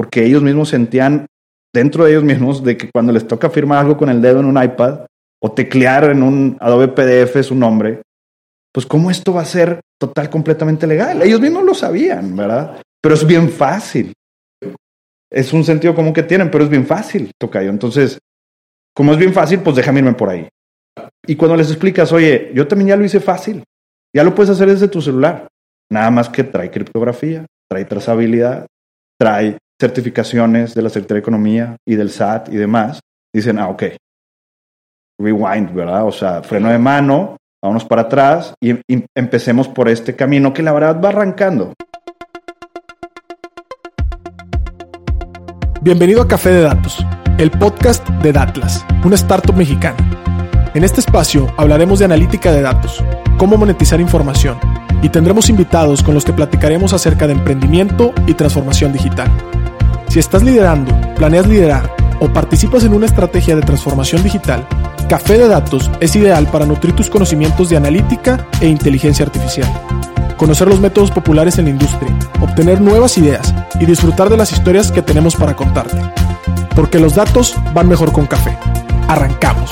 porque ellos mismos sentían dentro de ellos mismos de que cuando les toca firmar algo con el dedo en un iPad o teclear en un Adobe PDF su nombre, pues cómo esto va a ser total, completamente legal. Ellos mismos lo sabían, ¿verdad? Pero es bien fácil. Es un sentido común que tienen, pero es bien fácil, Tocayo. Entonces, como es bien fácil, pues déjame irme por ahí. Y cuando les explicas, oye, yo también ya lo hice fácil, ya lo puedes hacer desde tu celular. Nada más que trae criptografía, trae trazabilidad, trae certificaciones de la Secretaría de Economía y del SAT y demás. Dicen, ah, ok, rewind, ¿verdad? O sea, freno de mano, vámonos para atrás y, y empecemos por este camino que la verdad va arrancando. Bienvenido a Café de Datos, el podcast de Datlas, una startup mexicana. En este espacio hablaremos de analítica de datos, cómo monetizar información y tendremos invitados con los que platicaremos acerca de emprendimiento y transformación digital. Si estás liderando, planeas liderar o participas en una estrategia de transformación digital, Café de Datos es ideal para nutrir tus conocimientos de analítica e inteligencia artificial, conocer los métodos populares en la industria, obtener nuevas ideas y disfrutar de las historias que tenemos para contarte. Porque los datos van mejor con café. Arrancamos.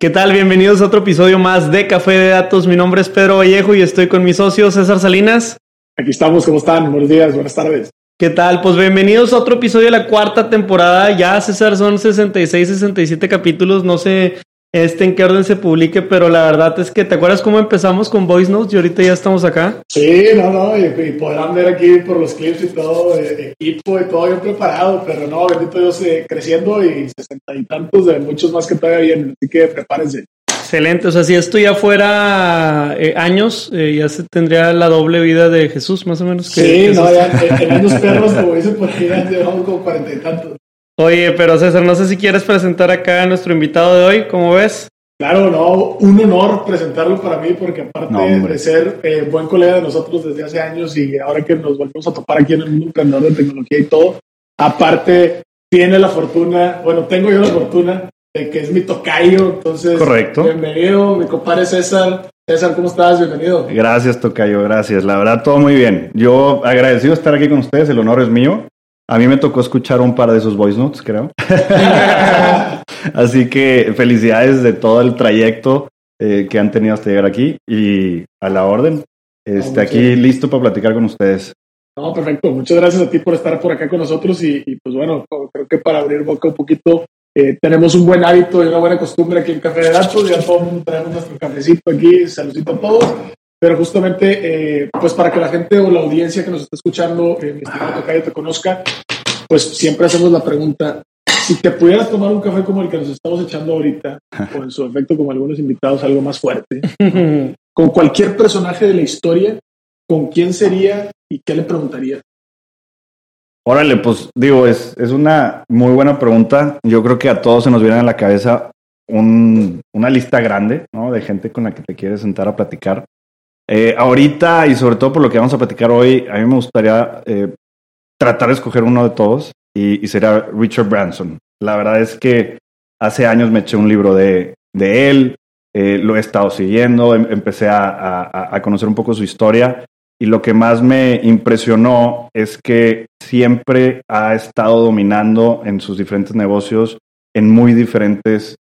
¿Qué tal? Bienvenidos a otro episodio más de Café de Datos. Mi nombre es Pedro Vallejo y estoy con mi socio César Salinas. Aquí estamos, ¿cómo están? Buenos días, buenas tardes. ¿Qué tal? Pues bienvenidos a otro episodio de la cuarta temporada. Ya, César, son 66, 67 capítulos. No sé este en qué orden se publique, pero la verdad es que, ¿te acuerdas cómo empezamos con Voice Notes y ahorita ya estamos acá? Sí, no, no, y, y podrán ver aquí por los clips y todo, eh, equipo y todo bien preparado, pero no, bendito Dios, eh, creciendo y sesenta y tantos de muchos más que todavía vienen, así que prepárense. Excelente, o sea, si esto ya fuera eh, años, eh, ya se tendría la doble vida de Jesús, más o menos. Que, sí, no, ya en, en años perros, como dicen por ahí, ya llevamos como cuarenta y tantos. Oye, pero César, no sé si quieres presentar acá a nuestro invitado de hoy, ¿cómo ves? Claro, no, un honor presentarlo para mí, porque aparte No, de ser eh, buen colega de nosotros desde hace años y ahora que nos volvemos a topar aquí en el mundo emprendedor de tecnología y todo, aparte tiene la fortuna, bueno, tengo yo la fortuna de que es mi tocayo, entonces, Correcto. bienvenido, mi compadre César. César, ¿cómo estás? Bienvenido. Gracias, Tocayo, gracias. La verdad, todo muy bien. Yo agradecido de estar aquí con ustedes, el honor es mío. A mí me tocó escuchar un par de esos voice notes, creo. Así que felicidades de todo el trayecto eh, que han tenido hasta llegar aquí y a la orden. Este, aquí listo para platicar con ustedes. No, perfecto. Muchas gracias a ti por estar por acá con nosotros y, y, pues bueno, creo que para abrir boca un poquito, eh, tenemos un buen hábito y una buena costumbre aquí en Café de Datos, ya todo el mundo tenemos nuestro cafecito aquí, saludito a todos, pero justamente eh, pues para que la gente o la audiencia que nos está escuchando, eh, mi estimado Tocayo, te conozca, pues siempre hacemos la pregunta, si te pudieras tomar un café como el que nos estamos echando ahorita, o en su efecto como algunos invitados, algo más fuerte, con cualquier personaje de la historia, ¿con quién sería y qué le preguntaría? Órale, pues digo, es, es una muy buena pregunta. Yo creo que a todos se nos viene a la cabeza un- una lista grande, ¿no? De gente con la que te quieres sentar a platicar. Eh, ahorita, y sobre todo por lo que vamos a platicar hoy, a mí me gustaría eh, tratar de escoger uno de todos y, y sería Richard Branson. La verdad es que hace años me eché un libro de, de él, eh, lo he estado siguiendo, em- empecé a, a- conocer un poco su historia y lo que más me impresionó es que siempre ha estado dominando en sus diferentes negocios en muy diferentes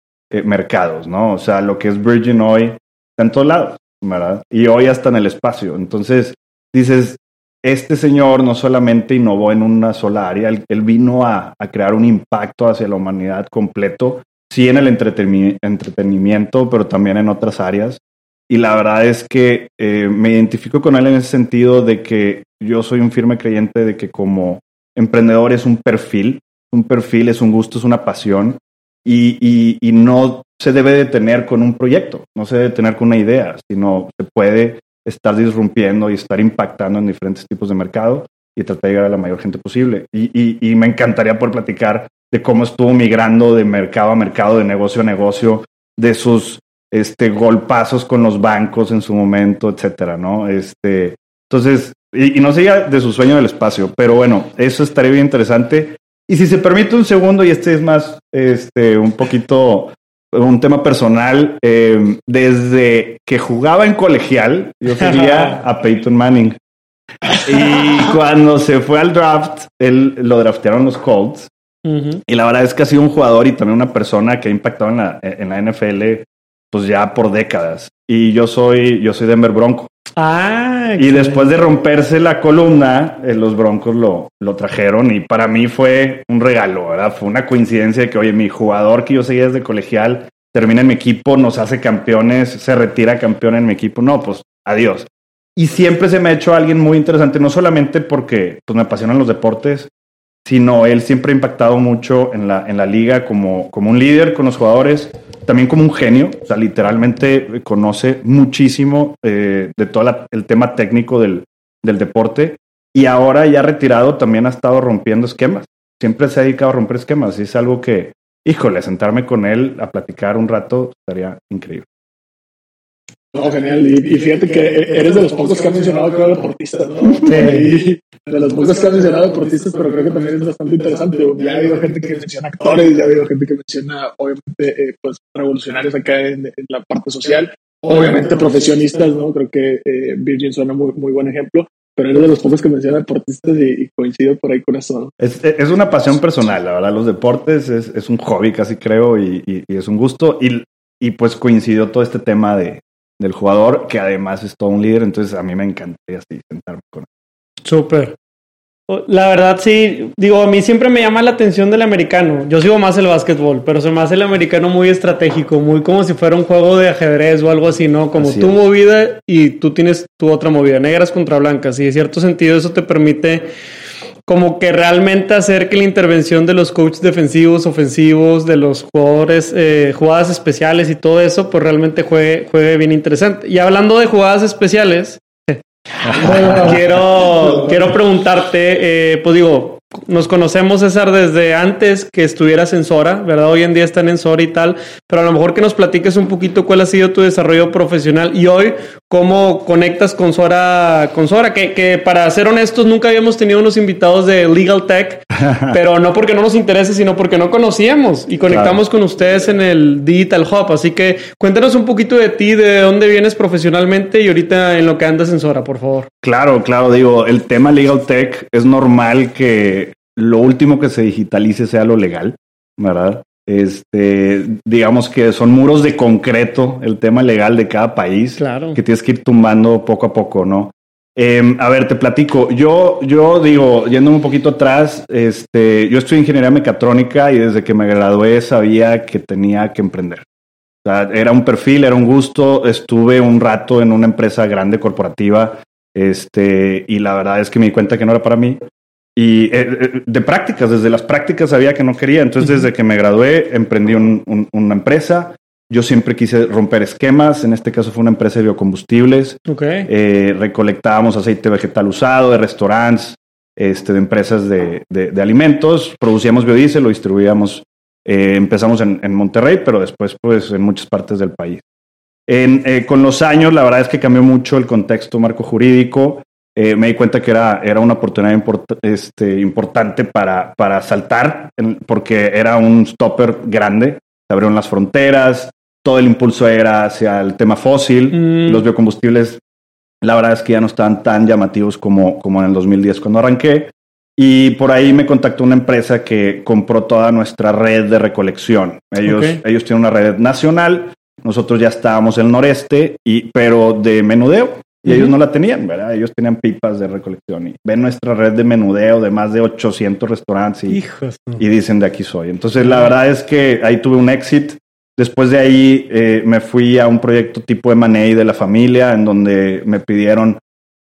mercados, ¿no? O sea, lo que es Virgin hoy está en todos lados, Y hoy hasta en el espacio. Entonces, dices, este señor no solamente innovó en una sola área, él, vino a, a crear un impacto hacia la humanidad completo, sí en el entreteni- entretenimiento, pero también en otras áreas. Y la verdad es que eh, me identifico con él en ese sentido de que yo soy un firme creyente de que como emprendedor es un perfil, un perfil es un gusto, es una pasión y, no se debe de tener con un proyecto, no se debe tener con una idea, sino se puede estar disrumpiendo y estar impactando en diferentes tipos de mercado y tratar de llegar a la mayor gente posible. Y, me encantaría poder platicar de cómo estuvo migrando de mercado a mercado, de negocio a negocio, de sus este, golpazos con los bancos en su momento, etcétera, ¿no? Este, entonces, y, y no sería de su sueño del espacio, pero bueno, eso estaría bien interesante. Y si se permite un segundo, y este es más, este, un poquito un tema personal. eh, desde que jugaba en colegial, yo seguía a Peyton Manning. Y cuando se fue al draft, él lo draftearon los Colts. Y la verdad es que ha sido un jugador y también una persona que ha impactado en la, en la NFL pues ya por décadas. Y yo soy, yo soy Denver Bronco. Ah, Y después de romperse la columna, eh, los Broncos lo, lo trajeron y para mí fue un regalo, ¿verdad? Fue una coincidencia de que, oye, mi jugador que yo seguía desde colegial termina en mi equipo, nos hace campeones, se retira campeón en mi equipo. No, pues adiós. Y siempre se me ha hecho alguien muy interesante, no solamente porque pues, me apasionan los deportes, sino él siempre ha impactado mucho en la, en la liga como, como un líder con los jugadores, también como un genio, o sea, literalmente conoce muchísimo eh, de todo el tema técnico del, del deporte. Y ahora ya retirado también ha estado rompiendo esquemas, siempre se ha dedicado a romper esquemas. Y es algo que, híjole, sentarme con él a platicar un rato estaría increíble. No, genial. Y, y fíjate que eres de los pocos que han mencionado, creo, deportistas, ¿no? Y de los pocos que han mencionado deportistas, pero creo que también es bastante interesante. Ya ha habido gente que menciona actores, ya ha habido gente que menciona, obviamente, eh, pues, revolucionarios acá en, en la parte social. Obviamente, profesionistas, ¿no? Creo que eh, Virgin suena muy, muy buen ejemplo, pero eres de los pocos que menciona deportistas y, y coincido por ahí con eso. ¿no? Es, es una pasión personal, la verdad, los deportes es, es un hobby casi creo y, y- y es un gusto y, y pues coincidió todo este tema de, del jugador que además es todo un líder, entonces a mí me encantaría así sentarme con él. Súper. La verdad, sí, digo, a mí siempre me llama la atención del americano. Yo sigo más el básquetbol, pero se me hace el americano muy estratégico, muy como si fuera un juego de ajedrez o algo así, ¿no? Como Así tu es. movida y tú tienes tu otra movida, negras contra blancas. Y en cierto sentido eso te permite como que realmente hacer que la intervención de los coaches defensivos, ofensivos, de los jugadores, eh, jugadas especiales y todo eso, pues realmente juegue, juegue bien interesante. Y hablando de jugadas especiales, quiero, quiero preguntarte, eh, pues digo, nos conocemos, César, desde antes que estuvieras en Sora, ¿verdad? Hoy en día están en Sora y tal, pero a lo mejor que nos platiques un poquito cuál ha sido tu desarrollo profesional y hoy cómo conectas con Sora, con Sora, que, que para ser honestos nunca habíamos tenido unos invitados de Legal Tech, pero no porque no nos interese, sino porque no conocíamos y conectamos con ustedes en el Digital Hub. Así que cuéntanos un poquito de ti, de dónde vienes profesionalmente y ahorita en lo que andas en Sora, por favor. Claro, claro, digo, el tema legal tech es normal que lo último que se digitalice sea lo legal, ¿verdad? Este, digamos que son muros de concreto el tema legal de cada país Claro. que tienes que ir tumbando poco a poco, ¿no? Eh, a ver, te platico. Yo, yo digo, yéndome un poquito atrás, este, yo estudié ingeniería mecatrónica y desde que me gradué sabía que tenía que emprender. O sea, era un perfil, era un gusto. Estuve un rato en una empresa grande corporativa, este, y la verdad es que me di cuenta que no era para mí. Y eh, eh, de prácticas, desde las prácticas sabía que no quería. Entonces, desde que me gradué, emprendí un- un- una empresa. Yo siempre quise romper esquemas. En este caso fue una empresa de biocombustibles. Ok. Eh, recolectábamos aceite vegetal usado de restaurantes, este, de empresas de, de- de alimentos, producíamos biodiesel, lo distribuíamos. eh, empezamos en, en Monterrey, pero después pues en muchas partes del país. En, eh, con los años, la verdad es que cambió mucho el contexto marco jurídico. Eh, me di cuenta que era, era una oportunidad import- este, importante para, para saltar, en- porque era un stopper grande. Se abrieron las fronteras, todo el impulso era hacia el tema fósil. Mm. Los biocombustibles, la verdad es que ya no estaban tan llamativos como, como en el 2010 cuando arranqué. Y por ahí me contactó una empresa que compró toda nuestra red de recolección. Ellos, Ok. ellos tienen una red nacional, nosotros ya estábamos en el noreste, y, pero de menudeo. Y ellos no la tenían, ¿verdad? Ellos tenían pipas de recolección. Y ven nuestra red de menudeo de más de 800 restaurantes y, Hijos. y dicen de aquí soy. Entonces, la verdad es que ahí tuve un exit. Después de ahí eh, me fui a un proyecto tipo M&A de la familia, en donde me pidieron,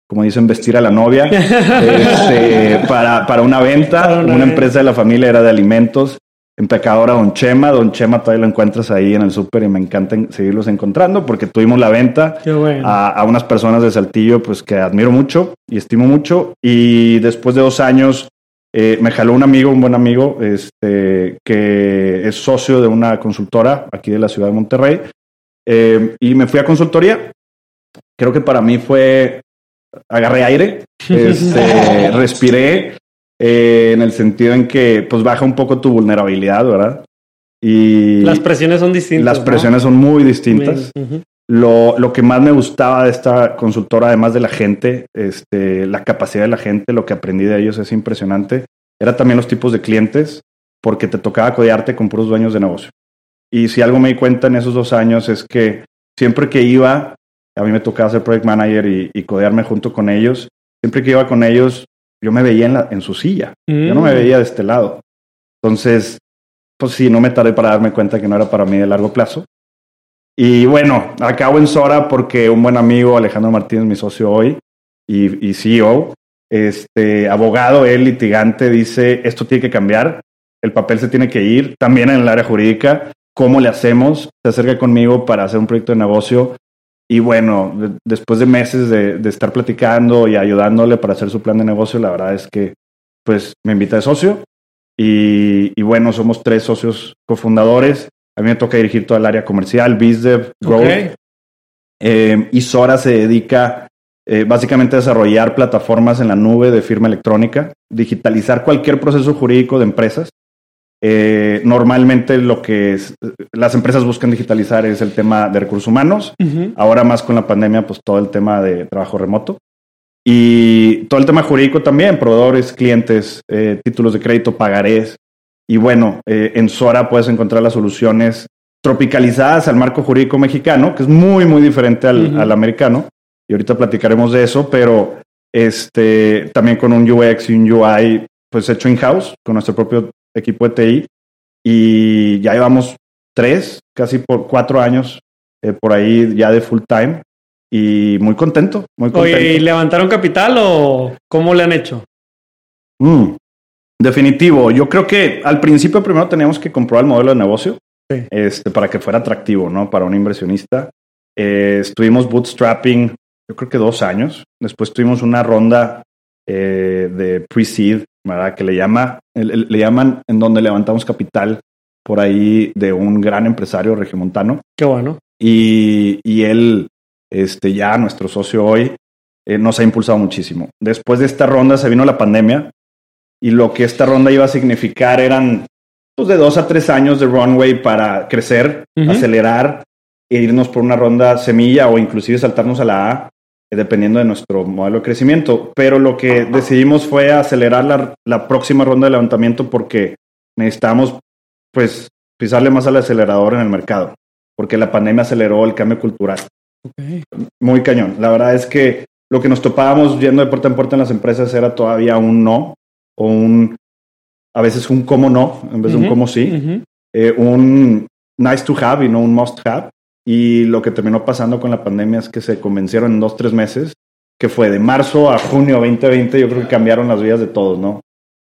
como dicen, vestir a la novia este, para, para una venta. Para una empresa de la familia era de alimentos. Empacadora Don Chema. Don Chema todavía lo encuentras ahí en el súper y me encanta en- seguirlos encontrando porque tuvimos la venta Qué bueno. a, a unas personas de Saltillo, pues que admiro mucho y estimo mucho. Y después de dos años eh, me jaló un amigo, un buen amigo, este, que es socio de una consultora aquí de la ciudad de Monterrey. Eh, y me fui a consultoría. Creo que para mí fue, agarré aire, este, respiré, eh, en el sentido en que pues baja un poco tu vulnerabilidad, ¿verdad? Y las presiones son distintas. Las presiones son muy distintas. lo, lo, que más me gustaba de esta consultora, además de la gente, este, la capacidad de la gente, lo que aprendí de ellos es impresionante. Era también los tipos de clientes, porque te tocaba codearte con puros dueños de negocio. Y si algo me di cuenta en esos dos años es que siempre que iba, a mí me tocaba ser project manager y, codearme junto con ellos, siempre que iba con ellos, yo me veía en, la, en su silla. Yo no me mm. veía de este lado. Entonces, pues sí, no me tardé para darme cuenta que no era para mí de largo plazo. Y bueno, acabo en Sora porque un buen amigo, Alejandro Martínez, mi socio hoy y, y CEO, este abogado, él litigante, dice, esto tiene que cambiar, el papel se tiene que ir, también en el área jurídica, ¿cómo le hacemos? Se acerca conmigo para hacer un proyecto de negocio y bueno, después de meses de, de, estar platicando y ayudándole para hacer su plan de negocio, la verdad es que pues me invita de socio y, y bueno, somos tres socios cofundadores. A mí me toca dirigir toda el área comercial, BizDev, Growth. Eh, y Sora se dedica eh, básicamente a desarrollar plataformas en la nube de firma electrónica, digitalizar cualquier proceso jurídico de empresas. Eh, normalmente lo que las empresas buscan digitalizar es el tema de recursos humanos. Ahora más con la pandemia, pues todo el tema de trabajo remoto. Y todo el tema jurídico también, proveedores, clientes, eh, títulos de crédito, pagarés. Y bueno, eh, en Sora puedes encontrar las soluciones tropicalizadas al marco jurídico mexicano, que es muy, muy diferente al, al americano. Y ahorita platicaremos de eso, pero este, también con un UX y un UI pues hecho in-house, con nuestro propio equipo de TI. Y ya llevamos tres, casi por cuatro años eh, por ahí ya de full time y muy contento, muy contento. ¿y levantaron capital o cómo le han hecho? Mm, definitivo. Yo creo que al principio primero teníamos que comprobar el modelo de negocio este, para que fuera atractivo, ¿no? Para un inversionista. Eh, estuvimos bootstrapping, yo creo que dos años. Después tuvimos una ronda eh, de pre-seed, ¿verdad? Que le, llama, le, llaman en donde levantamos capital por ahí de un gran empresario regiomontano. Qué bueno. Y, y él este, ya nuestro socio hoy, eh, nos ha impulsado muchísimo. Después de esta ronda se vino la pandemia y lo que esta ronda iba a significar eran pues, de dos a tres años de runway para crecer, acelerar e irnos por una ronda semilla o inclusive saltarnos a la A, dependiendo de nuestro modelo de crecimiento. Pero lo que decidimos fue acelerar la, la próxima ronda de levantamiento porque necesitamos pues pisarle más al acelerador en el mercado, porque la pandemia aceleró el cambio cultural. Muy cañón. La verdad es que lo que nos topábamos yendo de puerta en puerta en las empresas era todavía un no o un, a veces un cómo no en vez de un cómo sí. Eh, un nice to have y no un must have. Y lo que terminó pasando con la pandemia es que se convencieron en dos, tres meses, que fue de marzo a junio 2020, yo creo que cambiaron las vidas de todos, ¿no?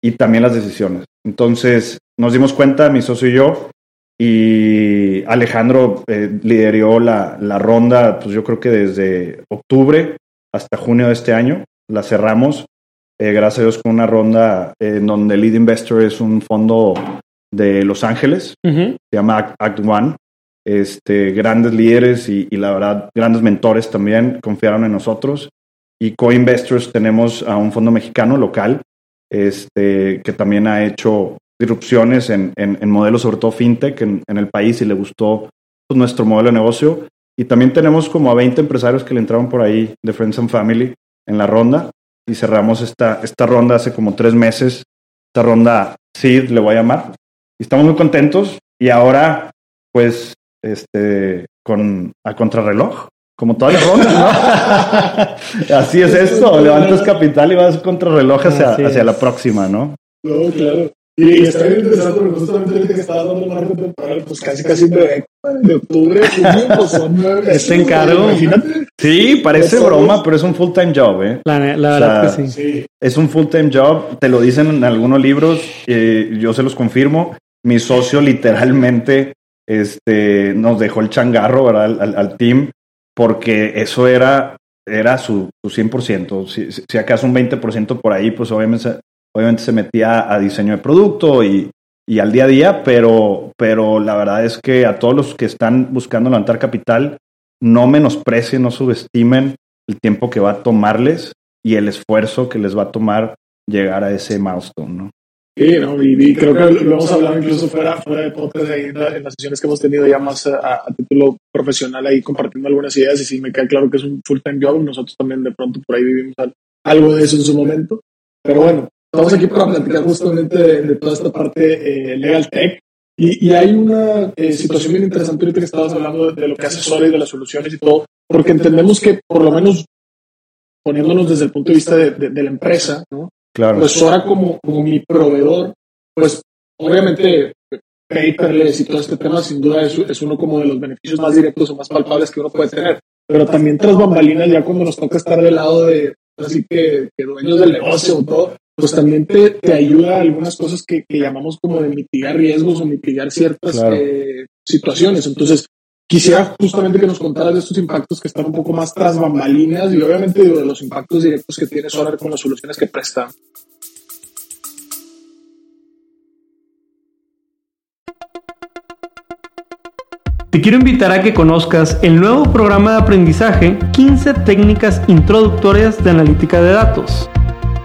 Y también las decisiones. Entonces nos dimos cuenta, mi socio y yo, y Alejandro eh, lideró la, la, ronda, pues yo creo que desde octubre hasta junio de este año. La cerramos, eh, gracias a Dios, con una ronda en donde el lead investor es un fondo de Los Ángeles, se llama Act One. Este, grandes líderes y, la verdad, grandes mentores también confiaron en nosotros. Y co-investors tenemos a un fondo mexicano local este, que también ha hecho disrupciones en, en, modelos, sobre todo fintech, en, el país y le gustó pues, nuestro modelo de negocio. Y también tenemos como a 20 empresarios que le entraron por ahí de Friends and Family en la ronda y cerramos esta, esta ronda hace como tres meses, esta ronda SEED le voy a llamar. Y estamos muy contentos y ahora pues este con a contrarreloj, como todas las rondas, ¿no? Así es esto, levantas capital y vas contrarreloj hacia, hacia la próxima, ¿no? No, claro. Y, está bien interesante porque justamente que estaba dando marca temporal, pues casi casi de, de octubre, junio, pues son nueve Este encargo. Imagínate. Sí, parece broma, pero es un full time job, ¿eh? La, la verdad que sí. Es un full time job, te lo dicen en algunos libros, eh, yo se los confirmo. Mi socio literalmente este, nos dejó el changarro ¿verdad? Al, al, team porque eso era, era su, su 100%. Si, si acaso un 20% por ahí, pues obviamente obviamente se metía a diseño de producto y, al día a día, pero, pero la verdad es que a todos los que están buscando levantar capital, no menosprecien, no subestimen el tiempo que va a tomarles y el esfuerzo que les va a tomar llegar a ese milestone, ¿no? Sí, ¿no? y, creo que lo hemos hablado incluso fuera, fuera de podcast ahí en, las sesiones que hemos tenido ya más a, título profesional ahí compartiendo algunas ideas y sí me queda claro que es un full-time job. Nosotros también de pronto por ahí vivimos algo de eso en su momento. Pero bueno, estamos aquí para platicar justamente de, toda esta parte eh, legal tech. Y, y hay una eh, situación bien interesante ahorita que estabas hablando de, lo que hace Sora y de las soluciones y todo, porque entendemos que por lo menos poniéndonos desde el punto de vista de, de, de la empresa, ¿no? Claro. Pues ahora como, como mi proveedor, pues obviamente paperless y todo este tema sin duda es, es, uno como de los beneficios más directos o más palpables que uno puede tener. Pero también tras bambalinas, ya cuando nos toca estar del lado de, así que, que dueños del negocio o todo, pues también te, te ayuda a algunas cosas que, que, llamamos como de mitigar riesgos o mitigar ciertas eh, situaciones. Entonces, Quisiera justamente que nos contaras de estos impactos que están un poco más tras bambalinas y obviamente de los impactos directos que tiene Solar con las soluciones que presta. Te quiero invitar a que conozcas el nuevo programa de aprendizaje 15 técnicas introductorias de analítica de datos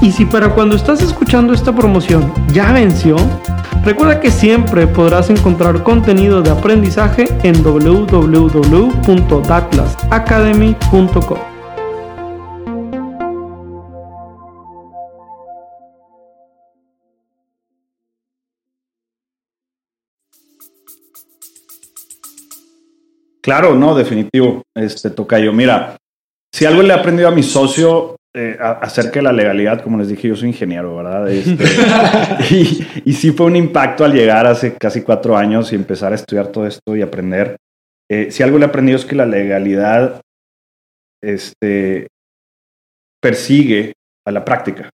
Y si para cuando estás escuchando esta promoción ya venció, recuerda que siempre podrás encontrar contenido de aprendizaje en www.datlasacademy.com. Claro, no, definitivo. Este toca yo. Mira, si algo le he aprendido a mi socio eh, acerca de la legalidad, como les dije, yo soy ingeniero, ¿verdad? Este, y, sí fue un impacto al llegar hace casi cuatro años y empezar a estudiar todo esto y aprender. Eh, si algo le he aprendido es que la legalidad este, persigue a la práctica,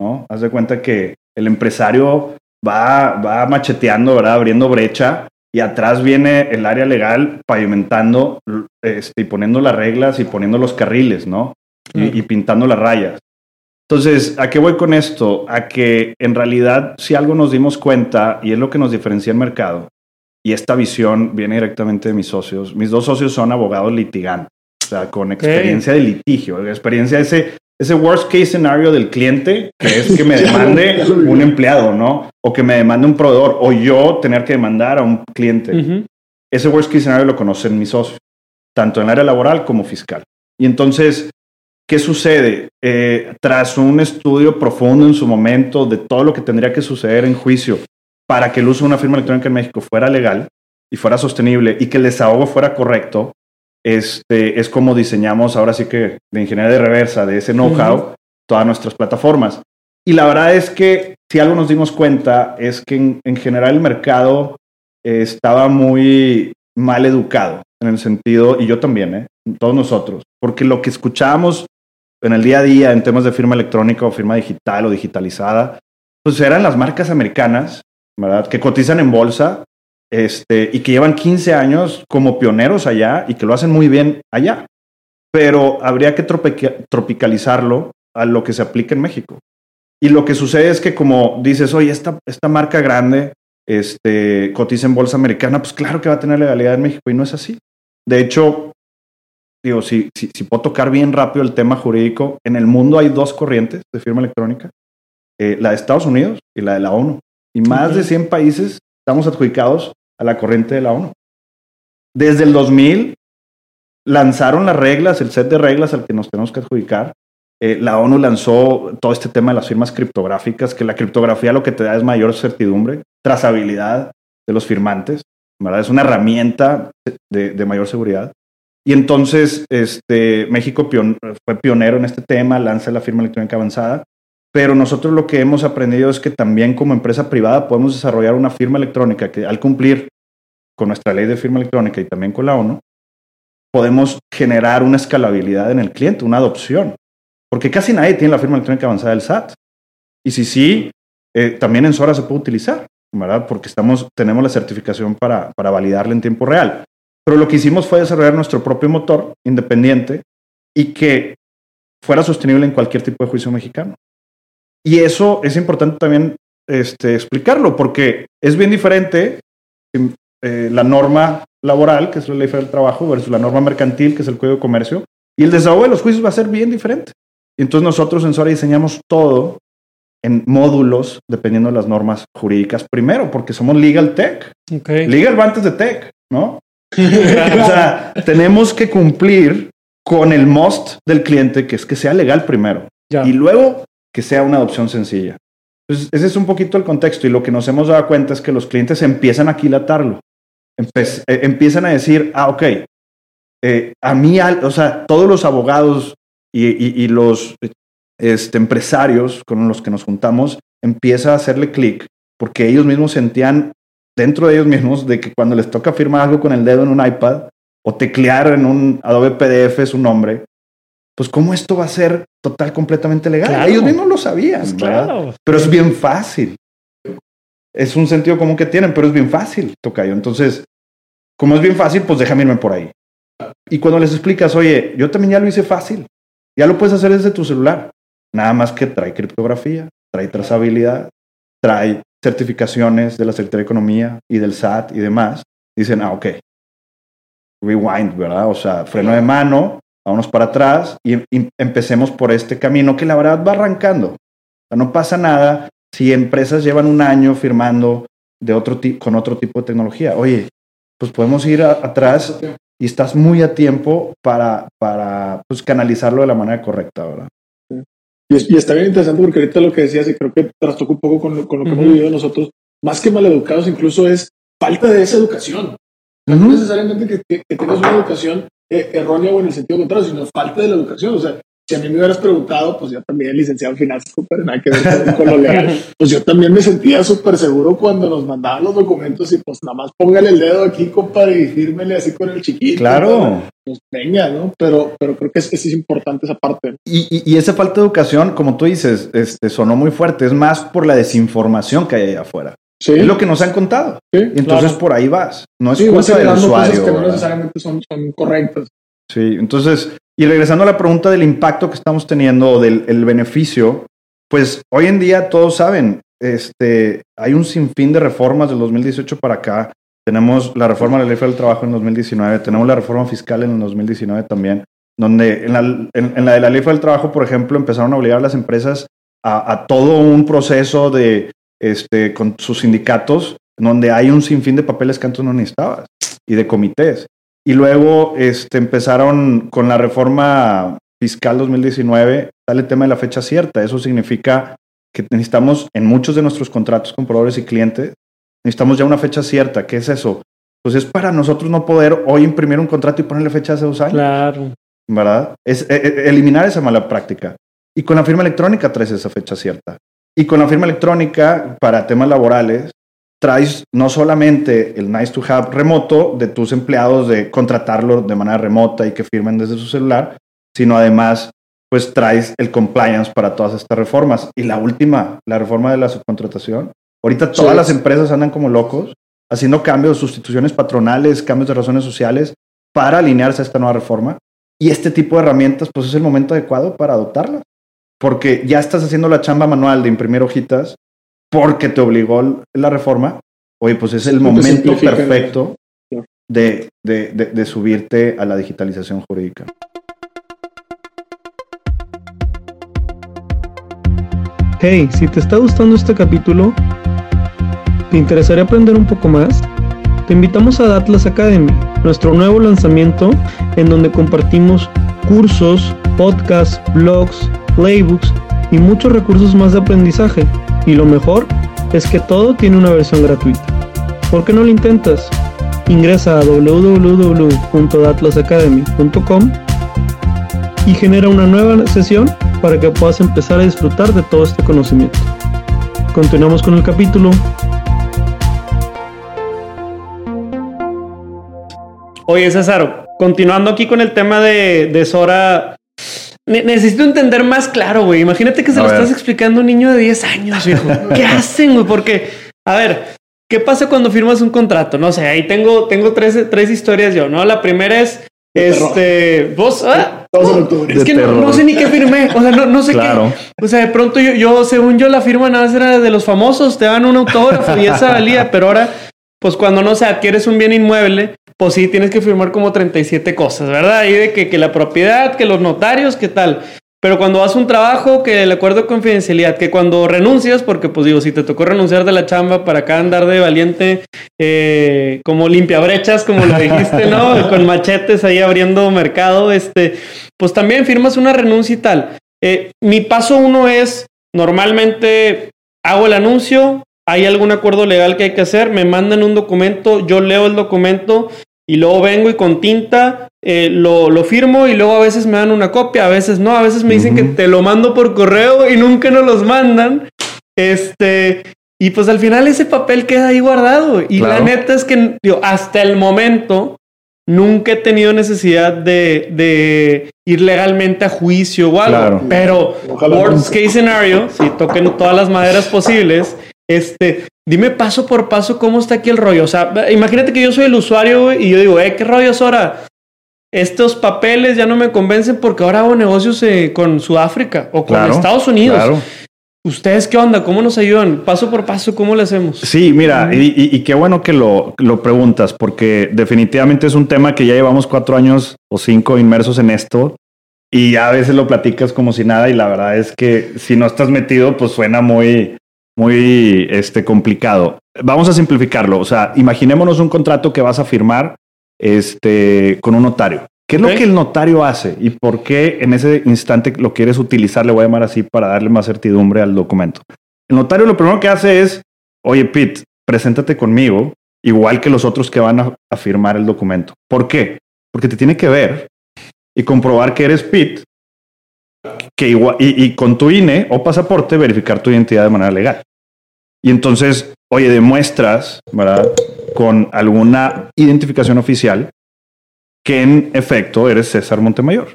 ¿no? Haz de cuenta que el empresario va, va macheteando, ¿verdad? Abriendo brecha y atrás viene el área legal pavimentando este, y poniendo las reglas y poniendo los carriles, ¿no? Y, pintando las rayas. Entonces, ¿a qué voy con esto? A que en realidad si algo nos dimos cuenta y es lo que nos diferencia el mercado, y esta visión viene directamente de mis socios. Mis dos socios son abogados litigantes, o sea, con experiencia de litigio, experiencia de ese, ese worst case scenario del cliente, que es que me demande un empleado, ¿no? O que me demande un proveedor, o yo tener que demandar a un cliente. Ese worst case scenario lo conocen mis socios, tanto en el área laboral como fiscal. Y entonces, ¿Qué sucede? Eh, tras un estudio profundo en su momento de todo lo que tendría que suceder en juicio para que el uso de una firma electrónica en México fuera legal y fuera sostenible y que el desahogo fuera correcto, este, es como diseñamos ahora sí que de ingeniería de reversa, de ese know-how, todas nuestras plataformas. Y la verdad es que si algo nos dimos cuenta es que en, general el mercado eh, estaba muy mal educado en el sentido, y yo también, ¿eh? todos nosotros, porque lo que escuchábamos en el día a día en temas de firma electrónica o firma digital o digitalizada, pues eran las marcas americanas, ¿verdad? Que cotizan en bolsa este, y que llevan 15 años como pioneros allá y que lo hacen muy bien allá. Pero habría que tropicalizarlo a lo que se aplica en México. Y lo que sucede es que como dices, oye, esta, esta marca grande este, cotiza en bolsa americana, pues claro que va a tener legalidad en México y no es así. De hecho, digo, si, si, si, puedo tocar bien rápido el tema jurídico, en el mundo hay dos corrientes de firma electrónica, eh, la de Estados Unidos y la de la ONU. Y más de 100 países estamos adjudicados a la corriente de la ONU. Desde el 2000 lanzaron las reglas, el set de reglas al que nos tenemos que adjudicar. Eh, la ONU lanzó todo este tema de las firmas criptográficas, que la criptografía lo que te da es mayor certidumbre, trazabilidad de los firmantes, ¿verdad? Es una herramienta de, de mayor seguridad. Y entonces este, México fue pionero en este tema, lanza la firma electrónica avanzada, pero nosotros lo que hemos aprendido es que también como empresa privada podemos desarrollar una firma electrónica que al cumplir con nuestra ley de firma electrónica y también con la ONU, podemos generar una escalabilidad en el cliente, una adopción. Porque casi nadie tiene la firma electrónica avanzada del SAT. Y si sí, eh, también en Sora se puede utilizar. ¿verdad? Porque estamos, tenemos la certificación para, para validarla en tiempo real. Pero lo que hicimos fue desarrollar nuestro propio motor independiente y que fuera sostenible en cualquier tipo de juicio mexicano. Y eso es importante también este, explicarlo, porque es bien diferente eh, la norma laboral, que es la ley federal del trabajo, versus la norma mercantil, que es el código de comercio, y el desahogo de los juicios va a ser bien diferente. Entonces nosotros en Sora diseñamos todo en módulos dependiendo de las normas jurídicas primero, porque somos legal tech. Legal va antes de tech, ¿no? O sea, tenemos que cumplir con el must del cliente, que es que sea legal primero. Y luego que sea una adopción sencilla. Entonces, ese es un poquito el contexto y lo que nos hemos dado cuenta es que los clientes empiezan a aquilatarlo. Eh, empiezan a decir, ah, ok, eh, a mí, o sea, todos los abogados y, los este, empresarios con los que nos juntamos empieza a hacerle clic porque ellos mismos sentían dentro de ellos mismos de que cuando les toca firmar algo con el dedo en un iPad o teclear en un Adobe PDF su nombre, pues cómo esto va a ser total, completamente legal. Ellos mismos lo sabían, pues claro. Pero es bien fácil. Es un sentido común que tienen, pero es bien fácil, Tocayo. Entonces, como es bien fácil, pues déjame irme por ahí. Y cuando les explicas, oye, yo también ya lo hice fácil, ya lo puedes hacer desde tu celular. Nada más que trae criptografía, trae trazabilidad, trae certificaciones de la Secretaría de Economía y del SAT y demás. Dicen, ah, ok, rewind, ¿verdad? O sea, freno de mano, vámonos para atrás y, empecemos por este camino que la verdad va arrancando. no pasa nada si empresas llevan un año firmando de otro con otro tipo de tecnología. Oye, pues podemos ir atrás y estás muy a tiempo para, para pues, canalizarlo de la manera correcta, ¿verdad? Y, está bien interesante porque ahorita lo que decías, y creo que trastoca un poco con, lo que hemos vivido nosotros, más que maleducados, incluso es falta de esa educación. No necesariamente que, que, tengas una educación eh, errónea o en el sentido contrario, sino falta de la educación. O sea, si a mí me hubieras preguntado, pues yo también licenciado en finanzas, pero nada que ver con, lo legal, pues yo también me sentía súper seguro cuando nos mandaban los documentos y pues nada más póngale el dedo aquí, compadre, y fírmele así con el chiquito. Claro. Pues venga, ¿no? Pero, pero creo que es, es importante esa parte. Y, y, esa falta de educación, como tú dices, este, sonó muy fuerte, es más por la desinformación que hay allá afuera. Sí. Es lo que nos han contado. Sí, y entonces por ahí vas. No es culpa del usuario. que no necesariamente son, son correctas. Sí, entonces, y regresando a la pregunta del impacto que estamos teniendo o del el beneficio, pues hoy en día todos saben, este, hay un sinfín de reformas del 2018 para acá. Tenemos la reforma de la ley del trabajo en 2019, tenemos la reforma fiscal en el 2019 también, donde en la, en, la de la ley del trabajo, por ejemplo, empezaron a obligar a las empresas a, a todo un proceso de, este, con sus sindicatos, donde hay un sinfín de papeles que antes no necesitabas y de comités. Y luego este, empezaron con la reforma fiscal 2019, sale el tema de la fecha cierta. Eso significa que necesitamos en muchos de nuestros contratos con proveedores y clientes, necesitamos ya una fecha cierta. ¿Qué es eso? Pues es para nosotros no poder hoy imprimir un contrato y ponerle fecha hace dos años. Claro. ¿Verdad? Es e, e, eliminar esa mala práctica. Y con la firma electrónica traes esa fecha cierta. Y con la firma electrónica, para temas laborales, traes no solamente el nice to have remoto de tus empleados de contratarlo de manera remota y que firmen desde su celular, sino además pues traes el compliance para todas estas reformas. Y la última, la reforma de la subcontratación. Ahorita todas las empresas andan como locos haciendo cambios, sustituciones patronales, cambios de razones sociales para alinearse a esta nueva reforma. Y este tipo de herramientas pues es el momento adecuado para adoptarlas. Porque ya estás haciendo la chamba manual de imprimir hojitas porque te obligó la reforma, oye, pues es el momento perfecto de, de, subirte a la digitalización jurídica. Hey, si te está gustando este capítulo, ¿te interesaría aprender un poco más? Te invitamos a Datlas Academy, nuestro nuevo lanzamiento en donde compartimos cursos, podcasts, blogs, playbooks y muchos recursos más de aprendizaje y lo mejor es que todo tiene una versión gratuita. ¿Por qué no lo intentas? Ingresa a www.atlasacademy.com y genera una nueva sesión para que puedas empezar a disfrutar de todo este conocimiento. Continuamos con el capítulo. Oye, César, continuando aquí con el tema de, de Sora necesito entender más claro, güey. Imagínate que se lo estás explicando a un niño de 10 años, hijo. ¿Qué hacen, güey? Porque, a ver, ¿qué pasa cuando firmas un contrato? No sé, ahí tengo, tengo tres, tres historias yo, ¿no? La primera es, este, vos, ah, es que no, sé ni qué firmé, o sea, no, no sé Claro. qué. O sea, de pronto yo, yo, según yo, la firma nada más era de los famosos, te dan un autógrafo y esa valía, pero ahora, pues cuando no se adquieres un bien inmueble, pues sí, tienes que firmar como 37 cosas, ¿verdad? Ahí de que, que la propiedad, que los notarios, qué tal. Pero cuando vas a un trabajo, que el acuerdo de confidencialidad, que cuando renuncias, porque pues digo, si te tocó renunciar de la chamba para acá andar de valiente, eh, como limpiabrechas, como lo dijiste, ¿no? Con machetes ahí abriendo mercado, este, pues también firmas una renuncia y tal. Eh, mi paso uno es, normalmente hago el anuncio, hay algún acuerdo legal que hay que hacer, me mandan un documento, yo leo el documento y luego vengo y con tinta eh, lo, lo, firmo y luego a veces me dan una copia, a veces no, a veces me dicen uh -huh. que te lo mando por correo y nunca nos los mandan. Este, y pues al final ese papel queda ahí guardado. Y claro. la neta es que digo, hasta el momento nunca he tenido necesidad de, de ir legalmente a juicio o algo. Claro. Pero, Ojalá worst case scenario, si toquen todas las maderas posibles, este, dime paso por paso cómo está aquí el rollo. O sea, imagínate que yo soy el usuario y yo digo, eh, ¿qué rollo es ahora? Estos papeles ya no me convencen porque ahora hago negocios eh, con Sudáfrica o con claro, Estados Unidos. Claro. ¿Ustedes qué onda? ¿Cómo nos ayudan? Paso por paso, ¿cómo le hacemos? Sí, mira, y, y, y, qué bueno que lo, lo preguntas, porque definitivamente es un tema que ya llevamos cuatro años o cinco inmersos en esto y a veces lo platicas como si nada y la verdad es que si no estás metido, pues suena muy, muy este, complicado. Vamos a simplificarlo. O sea, imaginémonos un contrato que vas a firmar este, con un notario. ¿Qué es okay. lo que el notario hace y por qué en ese instante lo quieres utilizar? Le voy a llamar así para darle más certidumbre al documento. El notario lo primero que hace es, oye, Pete, preséntate conmigo, igual que los otros que van a, a firmar el documento. ¿Por qué? Porque te tiene que ver y comprobar que eres Pete que igual, y, y, con tu INE o pasaporte verificar tu identidad de manera legal. Y entonces, oye, demuestras, ¿verdad? Con alguna identificación oficial que en efecto eres César Montemayor.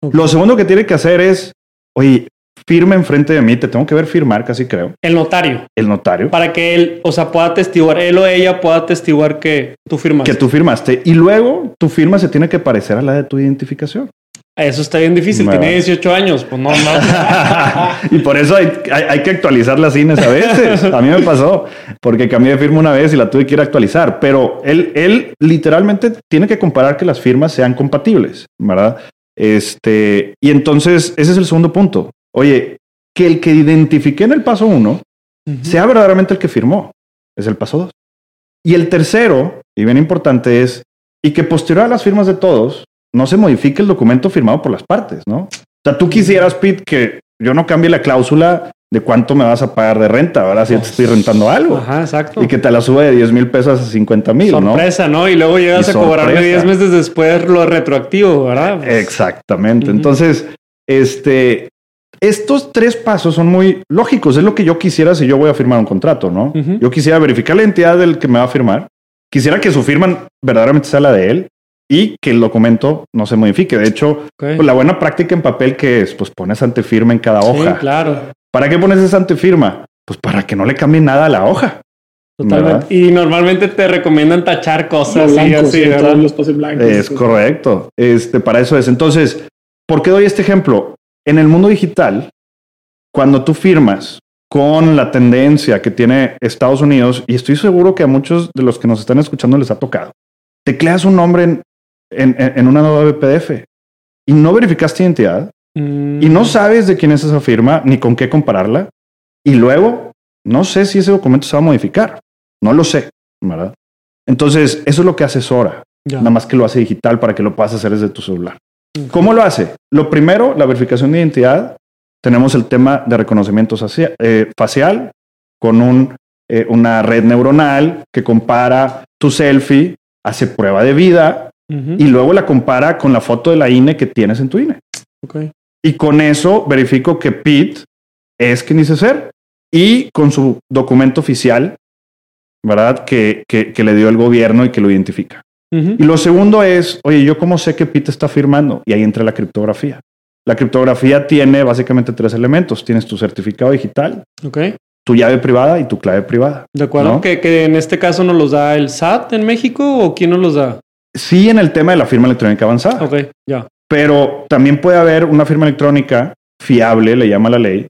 Okay. Lo segundo que tiene que hacer es, oye, firme enfrente de mí, te tengo que ver firmar, casi creo. El notario. El notario. Para que él, o sea, pueda testiguar, él o ella pueda testiguar que tú firmaste. Que tú firmaste. Y luego tu firma se tiene que parecer a la de tu identificación. Eso está bien difícil. Bueno. Tiene 18 años. Pues no, no. y por eso hay, hay, hay, que actualizar las INES a veces. A mí me pasó porque cambié de firma una vez y la tuve que ir a actualizar. Pero él, él literalmente tiene que comparar que las firmas sean compatibles, ¿verdad? Este, y entonces ese es el segundo punto. Oye, que el que identifique en el paso uno uh -huh. sea verdaderamente el que firmó. Es el paso dos. Y el tercero, y bien importante, es y que posterior a las firmas de todos, no se modifique el documento firmado por las partes, ¿no? O sea, tú quisieras, Pete, que yo no cambie la cláusula de cuánto me vas a pagar de renta, ¿verdad? Si te estoy rentando algo. Ajá, exacto. Y que te la sube de 10 mil pesos a 50 mil, ¿no? Sorpresa, ¿no? Y luego llegas y a cobrarme 10 meses después lo retroactivo, ¿verdad? Pues... Exactamente. Uh -huh. Entonces, este, estos tres pasos son muy lógicos. Es lo que yo quisiera si yo voy a firmar un contrato, ¿no? Uh -huh. Yo quisiera verificar la entidad del que me va a firmar. Quisiera que su firma verdaderamente sea la de él y que el documento no se modifique. De hecho, okay. pues la buena práctica en papel que es, pues pones antefirma en cada hoja. Sí, claro. ¿Para qué pones esa antefirma? Pues para que no le cambie nada a la hoja. Totalmente. Y normalmente te recomiendan tachar cosas blanco, así, sí, ¿verdad? los blancos. Es sí. correcto. Este, para eso es. Entonces, ¿por qué doy este ejemplo? En el mundo digital, cuando tú firmas con la tendencia que tiene Estados Unidos, y estoy seguro que a muchos de los que nos están escuchando les ha tocado, tecleas un nombre en, en, en una nueva BPDF y no verificaste identidad mm. y no sabes de quién es esa firma ni con qué compararla y luego no sé si ese documento se va a modificar. No lo sé, ¿verdad? Entonces, eso es lo que asesora. Ya. Nada más que lo hace digital para que lo puedas hacer desde tu celular. Okay. ¿Cómo lo hace? Lo primero, la verificación de identidad. Tenemos el tema de reconocimiento facial, eh, facial con un, eh, una red neuronal que compara tu selfie, hace prueba de vida uh -huh. y luego la compara con la foto de la INE que tienes en tu INE. Okay. Y con eso verifico que Pete es quien dice ser y con su documento oficial, ¿verdad? Que, que, que le dio el gobierno y que lo identifica. Uh -huh. Y lo segundo es, oye, ¿yo cómo sé que Pete está firmando? Y ahí entra la criptografía. La criptografía tiene básicamente tres elementos. Tienes tu certificado digital, okay. tu llave privada y tu clave privada. De acuerdo. ¿no? Que, que en este caso nos los da el SAT en México o quién nos los da. Sí, en el tema de la firma electrónica avanzada. Ok, ya. Pero también puede haber una firma electrónica fiable, le llama la ley,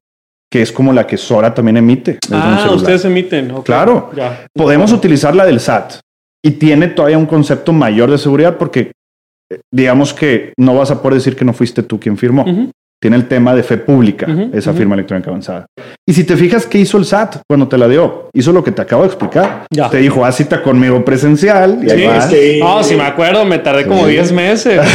que es como la que Sora también emite. Ah, ustedes emiten. ok. Claro. Ya. Podemos utilizar la del SAT y tiene todavía un concepto mayor de seguridad porque eh, digamos que no vas a poder decir que no fuiste tú quien firmó. Tiene el tema de fe pública, Ujú, esa ujú. firma electrónica avanzada. Y si te fijas, ¿qué hizo el SAT cuando te la dio? Hizo lo que te acabo de explicar. Ya. Te dijo, haz cita conmigo presencial y ahí Sí, vas. sí. No, si me acuerdo, me tardé como Sí. 10 meses.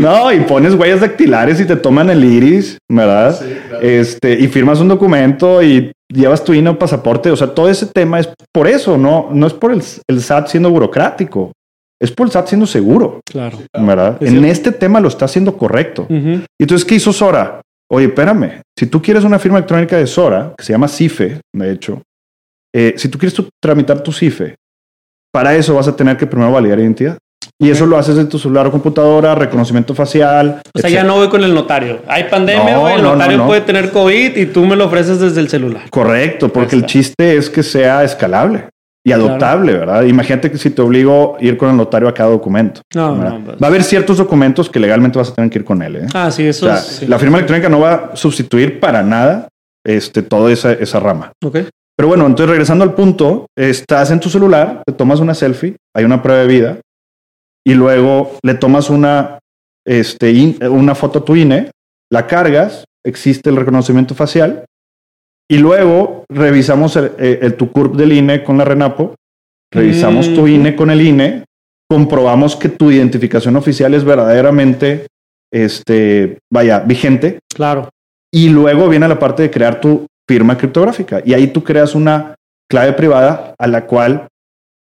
No, y pones huellas dactilares y te toman el iris, ¿verdad? Sí, claro. Este, y firmas un documento y llevas tu INE o pasaporte. O sea, todo ese tema es por eso, no, no es por el, el SAT siendo burocrático, es por el SAT siendo seguro, claro. ¿verdad? Es en cierto. este tema lo está haciendo correcto. Y entonces, ¿qué hizo Sora? Oye, espérame, si tú quieres una firma electrónica de Sora, que se llama CIFE, de hecho, eh, si tú quieres tu- tramitar tu CIFE, para eso vas a tener que primero validar identidad. Y eso lo haces en tu celular o computadora, reconocimiento facial. O sea, ya no voy con el notario. Hay pandemia, No, el no, no, notario no. puede tener COVID y tú me lo ofreces desde el celular. Correcto, porque el chiste es que sea escalable y adoptable, ¿verdad? Imagínate que si te obligo a ir con el notario a cada documento. No, no, pues. Va a haber ciertos documentos que legalmente vas a tener que ir con él. ¿eh? Ah, sí, o eso sea, es. sí. la firma electrónica no va a sustituir para nada este, toda esa, esa rama. Ok. Pero bueno, entonces regresando al punto, estás en tu celular, te tomas una selfie, hay una prueba de vida, y luego le tomas una, este, in- una foto a tu INE, la cargas, existe el reconocimiento facial, y luego revisamos el, el- el- tu CURP del INE con la RENAPO, revisamos tu Mm. INE con el INE, comprobamos que tu identificación oficial es verdaderamente, este, vaya, vigente, Claro. y luego viene la parte de crear tu firma criptográfica. Y ahí tú creas una clave privada a la cual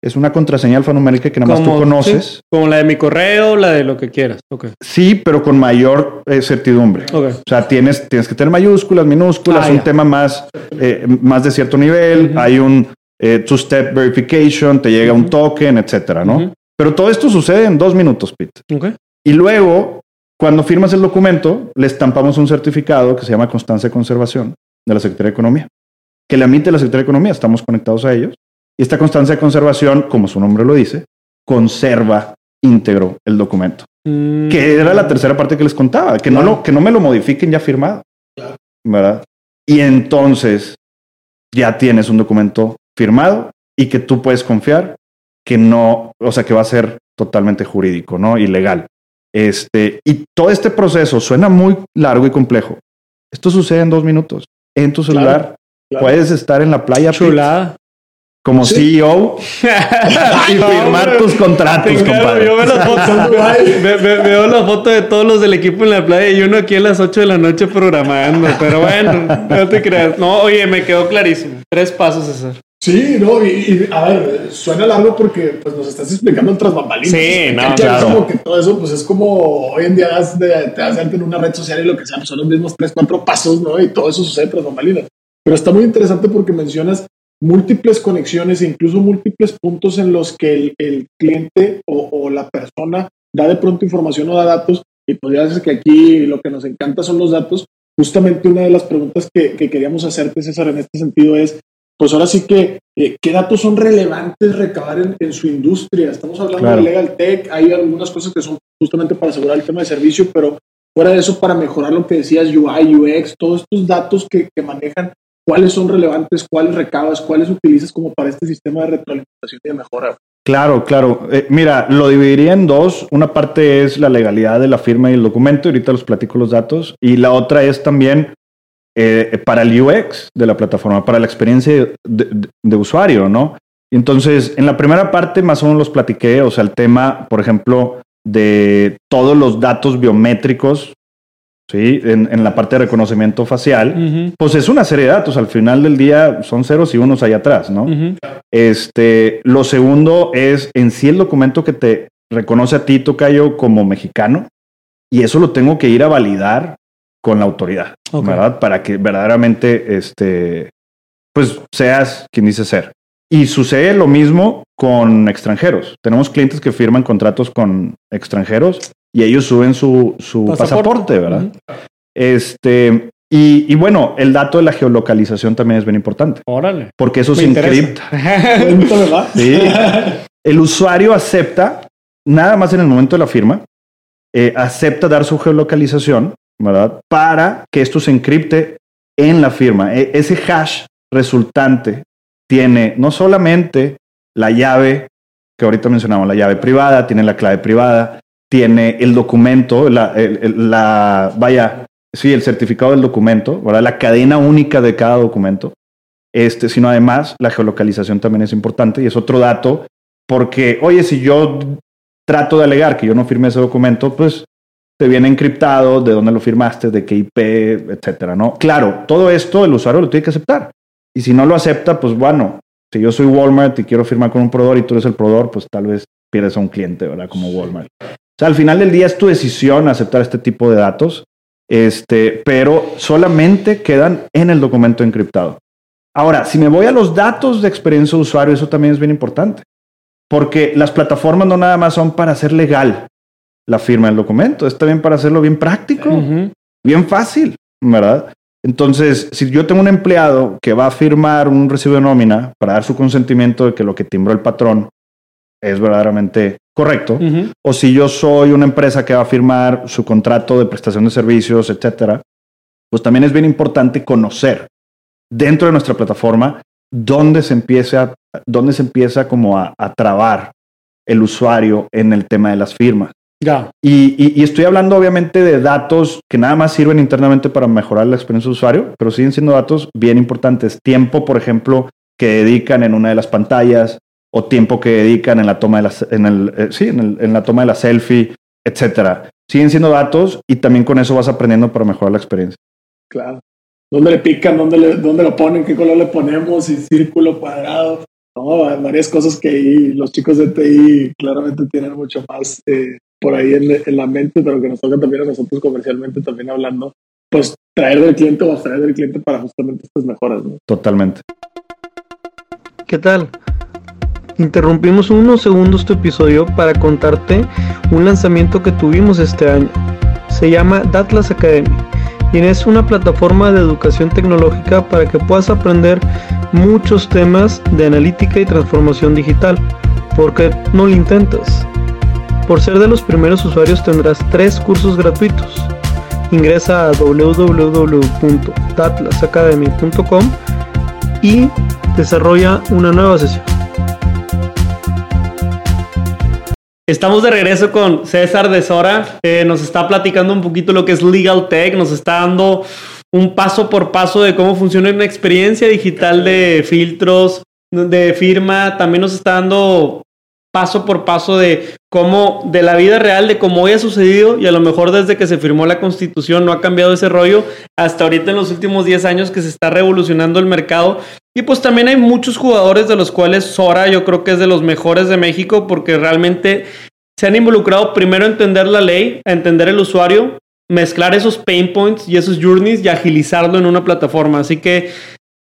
es una contraseña alfanumérica que nada más tú conoces. sí, como la de mi correo, la de lo que quieras. Sí, pero con mayor eh, certidumbre. Ok. O sea, tienes, tienes que tener mayúsculas, minúsculas, Ah, un ya. tema más, eh, más de cierto nivel. Hay un eh, two-step verification, te llega un token, etcétera, ¿no? Pero todo esto sucede en dos minutos, Pete. Y luego, cuando firmas el documento, le estampamos un certificado que se llama constancia de conservación de la Secretaría de Economía, que le emite la Secretaría de Economía, estamos conectados a ellos. Y esta constancia de conservación, como su nombre lo dice, conserva íntegro el documento, Mm, que era la tercera parte que les contaba, que, no, lo, que no me lo modifiquen ya firmado. ¿Verdad? Y entonces ya tienes un documento firmado y que tú puedes confiar que no, o sea, que va a ser totalmente jurídico, ¿no? Y legal. Este, y todo este proceso suena muy largo y complejo. Esto sucede en dos minutos. En tu celular claro. puedes estar en la playa Chulada. Como Sí. CEO y No, firmar hombre. tus contratos, Claro, compadre. yo veo las fotos, ve- ve- veo la foto de todos los del equipo en la playa y uno aquí a las 8 de la noche programando. Pero bueno, no te creas. No, oye, me quedó clarísimo. Tres pasos, César. Sí, no, y, y, a ver, suena largo porque pues nos estás explicando otras bambalinas. Sí, no, Que claro. Es como que todo eso, pues es como hoy en día das de- te das de alta en una red social y lo que sea, pues son los mismos tres, cuatro pasos, ¿no? Y todo eso sucede tras bambalinas. Pero está muy interesante porque mencionas múltiples conexiones e incluso múltiples puntos en los que el, el cliente o, o la persona da de pronto información o da datos. Y pues ya sabes que aquí lo que nos encanta son los datos. Justamente una de las preguntas que, que queríamos hacerte, César, en este sentido es, pues ahora sí que, eh, ¿qué datos son relevantes recabar en, en su industria? Estamos hablando Claro. de Legal Tech, hay algunas cosas que son justamente para asegurar el tema de servicio, pero fuera de eso, para mejorar lo que decías, UI, UX, todos estos datos que, que manejan, ¿cuáles son relevantes? ¿Cuáles recabas? ¿Cuáles utilizas como para este sistema de retroalimentación y de mejora? Claro, claro. Eh, mira, lo dividiría en dos. Una parte es la legalidad de la firma y el documento, ahorita los platico los datos. Y la otra es también eh, para el UX de la plataforma, para la experiencia de, de- usuario, ¿no? Entonces, en la primera parte más o menos los platiqué, o sea, el tema, por ejemplo, de todos los datos biométricos, ¿sí? En, en la parte de reconocimiento facial, Ujú, pues es una serie de datos. Al final del día son ceros y unos ahí atrás, ¿no? ujú. Este, lo segundo es en sí el documento que te reconoce a ti, Tocayo, como mexicano, y eso lo tengo que ir a validar con la autoridad, Ok. ¿verdad? Para que verdaderamente, este, pues seas quien dice ser. Y sucede lo mismo con extranjeros. Tenemos clientes que firman contratos con extranjeros y ellos suben su, su pasaporte, ¿verdad? Este, Y, y, bueno, el dato de la geolocalización también es bien importante. Órale. Porque eso se encripta. sí. El usuario acepta, nada más en el momento de la firma, eh, acepta dar su geolocalización, ¿verdad? Para que esto se encripte en la firma. E, ese hash resultante tiene no solamente la llave que ahorita mencionamos, la llave privada, tiene la clave privada, tiene el documento, la, vaya, sí, el certificado del documento, ¿verdad? La cadena única de cada documento. Este, sino además la geolocalización también es importante y es otro dato porque, oye, si yo trato de alegar que yo no firmé ese documento, pues te viene encriptado, de dónde lo firmaste, de qué IP, etcétera, ¿no? Claro, todo esto el usuario lo tiene que aceptar. Y si no lo acepta, pues bueno, si yo soy Walmart y quiero firmar con un proveedor y tú eres el proveedor, pues tal vez pierdes a un cliente, ¿verdad? Como Walmart. O sea, al final del día es tu decisión aceptar este tipo de datos, este, pero solamente quedan en el documento encriptado. Ahora, si me voy a los datos de experiencia de usuario, eso también es bien importante, porque las plataformas no nada más son para hacer legal la firma del documento, es también para hacerlo bien práctico, bien fácil, ¿verdad? Entonces, si yo tengo un empleado que va a firmar un recibo de nómina para dar su consentimiento de que lo que timbró el patrón es verdaderamente correcto, o si yo soy una empresa que va a firmar su contrato de prestación de servicios, etcétera, pues también es bien importante conocer dentro de nuestra plataforma dónde se empieza, dónde se empieza como a trabar el usuario en el tema de las firmas. Y, estoy hablando obviamente de datos que nada más sirven internamente para mejorar la experiencia de usuario, pero siguen siendo datos bien importantes. Tiempo, por ejemplo, que dedican en una de las pantallas o tiempo que dedican en la toma de la, en el, eh, sí, en, la toma de la selfie, etcétera. Siguen siendo datos y también con eso vas aprendiendo para mejorar la experiencia. Claro. ¿Dónde le pican? ¿Dónde, le, dónde lo ponen? ¿Qué color le ponemos? ¿Y círculo, cuadrado? No, varias cosas que los chicos de TI claramente tienen mucho más eh, por ahí en, la mente, pero que nos toca también a nosotros comercialmente también hablando, pues traer del cliente o extraer del cliente para justamente estas mejoras. ¿no? Totalmente. ¿Qué tal? Interrumpimos unos segundos tu episodio para contarte un lanzamiento que tuvimos este año. Se llama Datlas Academy y es una plataforma de educación tecnológica para que puedas aprender muchos temas de analítica y transformación digital. ¿Por qué no lo intentas? Por ser de los primeros usuarios tendrás tres cursos gratuitos. Ingresa a www.tatlasacademy.com y desarrolla una nueva sesión. Estamos de regreso con César de Sora. nos está platicando un poquito lo que es Legal Tech. Nos está dando un paso por paso de cómo funciona una experiencia digital de filtros, de firma. También nos está dando paso por paso de cómo, de la vida real, de cómo hoy ha sucedido y a lo mejor desde que se firmó la constitución no ha cambiado ese rollo hasta ahorita en los últimos 10 años que se está revolucionando el mercado. Y pues también hay muchos jugadores de los cuales Sora yo creo que es de los mejores de México porque realmente se han involucrado primero a entender la ley, entender el usuario, mezclar esos pain points y esos journeys y agilizarlo en una plataforma. Así que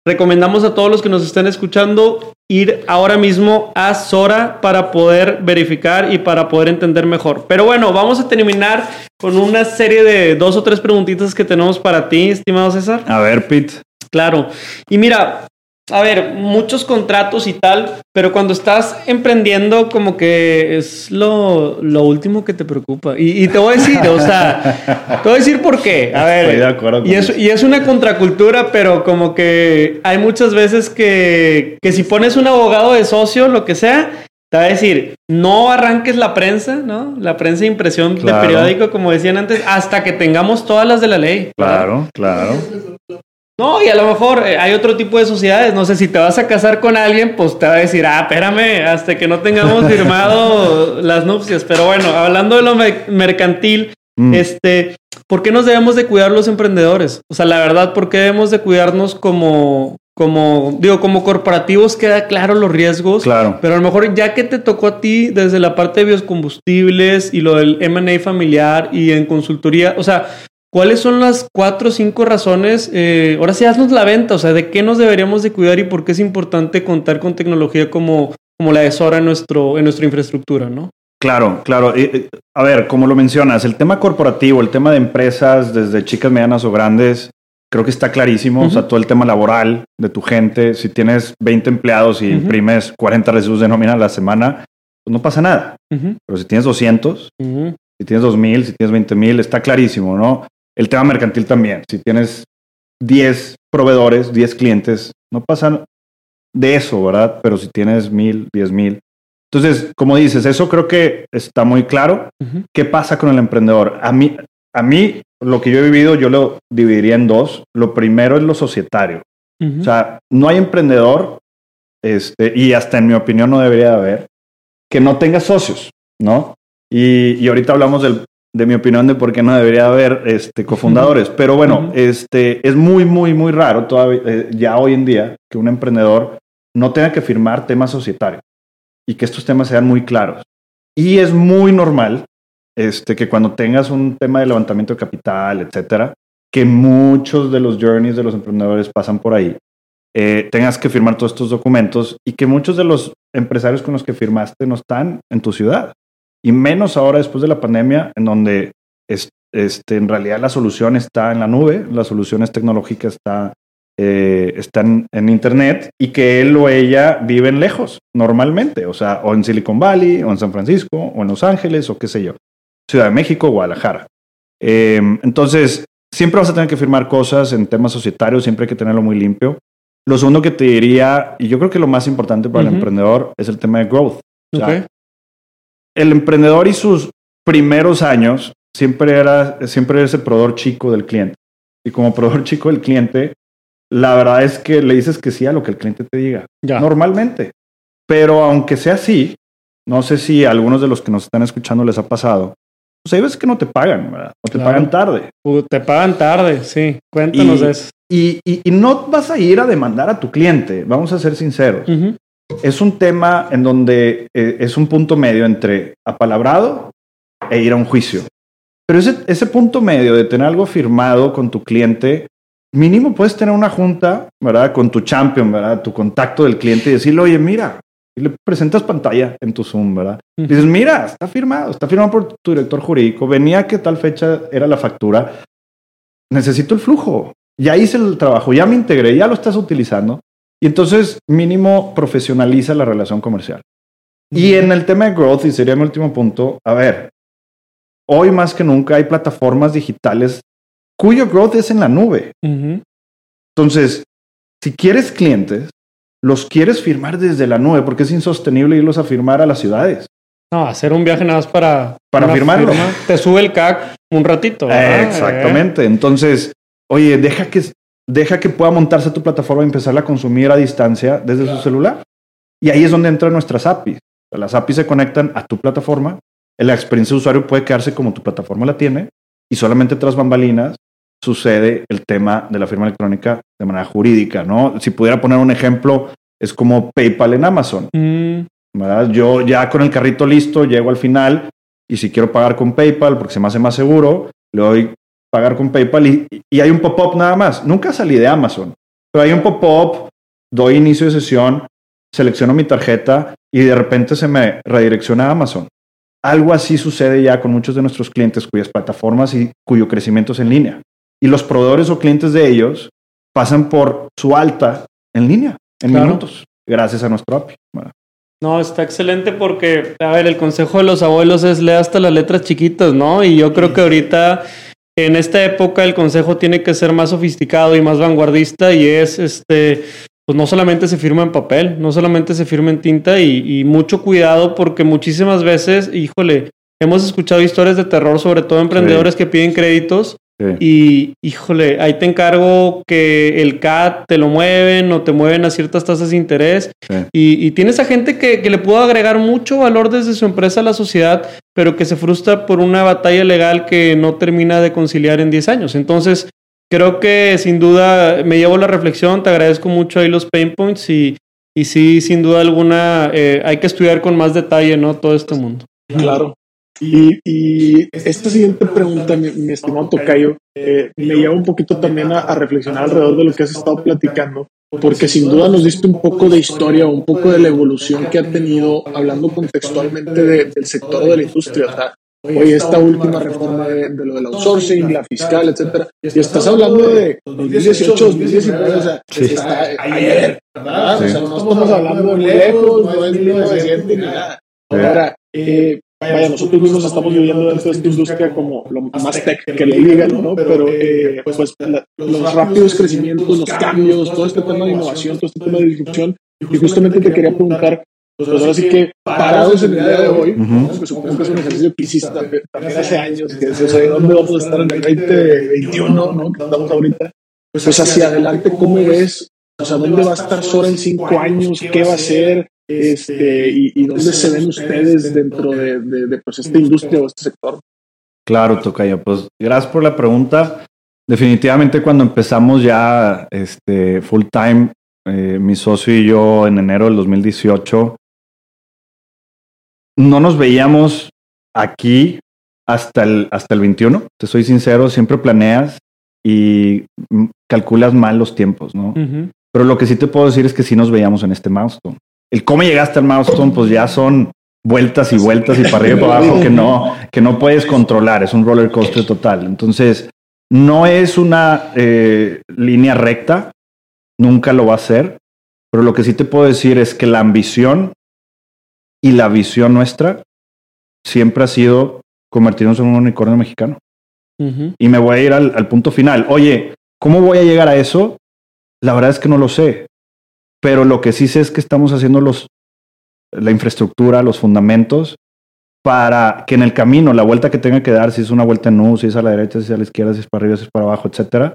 recomendamos a todos los que nos estén escuchando ir ahora mismo a Sora para poder verificar y para poder entender mejor. Pero bueno, vamos a terminar con una serie de dos o tres preguntitas que tenemos para ti, estimado César. A ver, Pete. Claro. Y mira, a ver, muchos contratos y tal, pero cuando estás emprendiendo, como que es lo, último que te preocupa. Y, te voy a decir, o sea, te voy a decir por qué. A ver, de acuerdo y, es, y es una contracultura, pero como que hay muchas veces que, que si pones un abogado de socio, lo que sea, te va a decir, no arranques la prensa, ¿no? La prensa de impresión de periódico, como decían antes, hasta que tengamos todas las de la ley. Claro, claro. No, y a lo mejor eh, hay otro tipo de sociedades. No sé, si te vas a casar con alguien, pues te va a decir, ah, espérame, hasta que no tengamos firmado las nupcias. Pero bueno, hablando de lo mercantil, mm. este, ¿por qué nos debemos de cuidar los emprendedores? O sea, la verdad, ¿por qué debemos de cuidarnos como, como, digo, como corporativos queda claro los riesgos. Claro. Pero a lo mejor ya que te tocó a ti desde la parte de biocombustibles y lo del M&A familiar y en consultoría, o sea, ¿Cuáles son las cuatro o cinco razones? Eh, ahora sí, haznos la venta, o sea, ¿de qué nos deberíamos de cuidar y por qué es importante contar con tecnología como, como la de Sora en, nuestro, en nuestra infraestructura, ¿no? Claro, claro. a ver, como lo mencionas, el tema corporativo, el tema de empresas, desde chicas, medianas o grandes, creo que está clarísimo. O sea, todo el tema laboral de tu gente. Si tienes 20 empleados y imprimes 40 recibos de nómina a la semana, pues no pasa nada. Pero si tienes 200, si tienes 2000, si tienes 20 mil, está clarísimo, ¿no? El tema mercantil también. Si tienes 10 proveedores, 10 clientes, no pasa de eso, ¿verdad? Pero si tienes mil, diez mil. Entonces, como dices, eso creo que está muy claro. ¿Qué pasa con el emprendedor? A mí, a mí, lo que yo he vivido, yo lo dividiría en dos. Lo primero es lo societario. O sea, no hay emprendedor, este, y hasta en mi opinión no debería haber, que no tenga socios, ¿no? Y, y ahorita hablamos del, de mi opinión de por qué no debería haber este, cofundadores. Pero bueno, este, es muy, muy, muy raro todavía, eh, ya hoy en día que un emprendedor no tenga que firmar temas societarios y que estos temas sean muy claros. Y es muy normal este, que cuando tengas un tema de levantamiento de capital, etcétera, que muchos de los journeys de los emprendedores pasan por ahí, eh, tengas que firmar todos estos documentos y que muchos de los empresarios con los que firmaste no están en tu ciudad. Y menos ahora después de la pandemia, en donde este, en realidad la solución está en la nube, la solución es tecnológica está eh, están en Internet y que él o ella viven lejos normalmente, o sea, o en Silicon Valley, o en San Francisco, o en Los Ángeles, o qué sé yo, Ciudad de México, Guadalajara. Em, entonces, siempre vas a tener que firmar cosas en temas societarios, siempre hay que tenerlo muy limpio. Lo segundo que te diría, y yo creo que lo más importante para el emprendedor, es el tema de growth. El emprendedor y sus primeros años siempre era, siempre es el proveedor chico del cliente. Y como proveedor chico del cliente, la verdad es que le dices que sí a lo que el cliente te diga. Normalmente. Pero aunque sea así, no sé si a algunos de los que nos están escuchando les ha pasado. Pues hay veces que no te pagan, ¿verdad? O te pagan tarde. te pagan tarde, sí. Cuéntanos y, eso. Y, y, no vas a ir a demandar a tu cliente, vamos a ser sinceros. Es un tema en donde eh, es un punto medio entre apalabrado e ir a un juicio. Pero ese, ese punto medio de tener algo firmado con tu cliente mínimo puedes tener una junta, ¿verdad? Con tu champion, ¿verdad? Tu contacto del cliente y decirle, oye, mira, y le presentas pantalla en tu Zoom, ¿verdad? Dices, mira, está firmado, está firmado por tu director jurídico, venía que tal fecha era la factura, necesito el flujo, ya hice el trabajo, ya me integré, ya lo estás utilizando. Y entonces mínimo profesionaliza la relación comercial. Y en el tema de growth, y sería mi último punto, a ver, hoy más que nunca hay plataformas digitales cuyo growth es en la nube. Entonces, si quieres clientes, los quieres firmar desde la nube porque es insostenible irlos a firmar a las ciudades. No, hacer un viaje nada más para... Para firmarlo. te sube el CAC un ratito. exactamente. Entonces, oye, deja que, deja que pueda montarse tu plataforma y empezarla a consumir a distancia desde su celular. Y ahí es donde entran nuestras APIs. Las APIs se conectan a tu plataforma. La experiencia de usuario puede quedarse como tu plataforma la tiene y solamente tras bambalinas sucede el tema de la firma electrónica de manera jurídica, ¿no? Si pudiera poner un ejemplo, es como PayPal en Amazon. Mm. Yo ya con el carrito listo llego al final y si quiero pagar con PayPal porque se me hace más seguro, le doy pagar con PayPal y, y hay un pop-up nada más. Nunca salí de Amazon, pero hay un pop-up, doy inicio de sesión, selecciono mi tarjeta y de repente se me redirecciona a Amazon. Algo así sucede ya con muchos de nuestros clientes cuyas plataformas y cuyo crecimiento es en línea y los proveedores o clientes de ellos pasan por su alta en línea, en minutos, gracias a nuestro API. No, está excelente porque, a ver, el consejo de los abuelos es leer hasta las letras chiquitas, ¿no? Y yo creo que ahorita, en esta época, el consejo tiene que ser más sofisticado y más vanguardista y es, este, pues no solamente se firma en papel, no solamente se firma en tinta y, y mucho cuidado porque muchísimas veces, híjole, hemos escuchado historias de terror, sobre todo emprendedores que piden créditos y híjole, ahí te encargo que el CAT te lo mueven o te mueven a ciertas tasas de interés. Y, tienes a gente que, le pudo agregar mucho valor desde su empresa a la sociedad, pero que se frustra por una batalla legal que no termina de conciliar en 10 años. Entonces, creo que sin duda me llevo la reflexión, te agradezco mucho ahí los pain points y, y sí, sin duda alguna, eh, hay que estudiar con más detalle, ¿no? Todo este mundo. Claro. Y, esta siguiente pregunta, mi, estimado Tocayo, eh, me lleva un poquito también a, reflexionar alrededor de lo que has estado platicando, porque sin duda nos diste un poco de historia, un poco de la evolución que ha tenido, hablando contextualmente del sector de la industria. oye, esta última reforma de, lo del outsourcing, la fiscal, etcétera, y estás hablando de 2018, 2019, o sea, está ayer, ¿verdad? O sea, no estamos hablando de lejos, no es 1900 ni nada. Ahora, eh, vaya, nosotros mismos estamos viviendo dentro de esta industria como lo más tech que le digan, ¿no? Pero, eh, pues, los rápidos crecimientos, los cambios, todo este tema de innovación, todo este tema de disrupción, y justamente te quería preguntar, pues ahora sí que parados en el día de hoy, que supongo que es un ejercicio que hiciste también hace años, que es eso, ¿dónde vamos a estar en el 2021, ¿no? Que estamos ahorita. Pues hacia adelante, ¿cómo ves? O sea, ¿dónde va a estar Sora en cinco años? ¿Qué va a ser? Este, y, dónde se ven ustedes dentro de, de, pues, esta industria o este sector? Claro, Tocayo. Pues gracias por la pregunta. Definitivamente cuando empezamos ya este, full time, eh, mi socio y yo en enero del 2018, no nos veíamos aquí hasta el, hasta el 21. Te soy sincero, siempre planeas y calculas mal los tiempos, ¿no? Pero lo que sí te puedo decir es que sí nos veíamos en este milestone. El cómo llegaste al milestone, pues ya son vueltas y vueltas y para arriba y para abajo que no, que no puedes controlar. Es un roller coaster total. Entonces, no es una eh, línea recta, nunca lo va a ser, pero lo que sí te puedo decir es que la ambición y la visión nuestra siempre ha sido convertirnos en un unicornio mexicano. Y me voy a ir al, punto final. Oye, ¿cómo voy a llegar a eso? La verdad es que no lo sé. Pero lo que sí sé es que estamos haciendo los, la infraestructura, los fundamentos, para que en el camino, la vuelta que tenga que dar, si es una vuelta en U, si es a la derecha, si es a la izquierda, si es para arriba, si es para abajo, etcétera,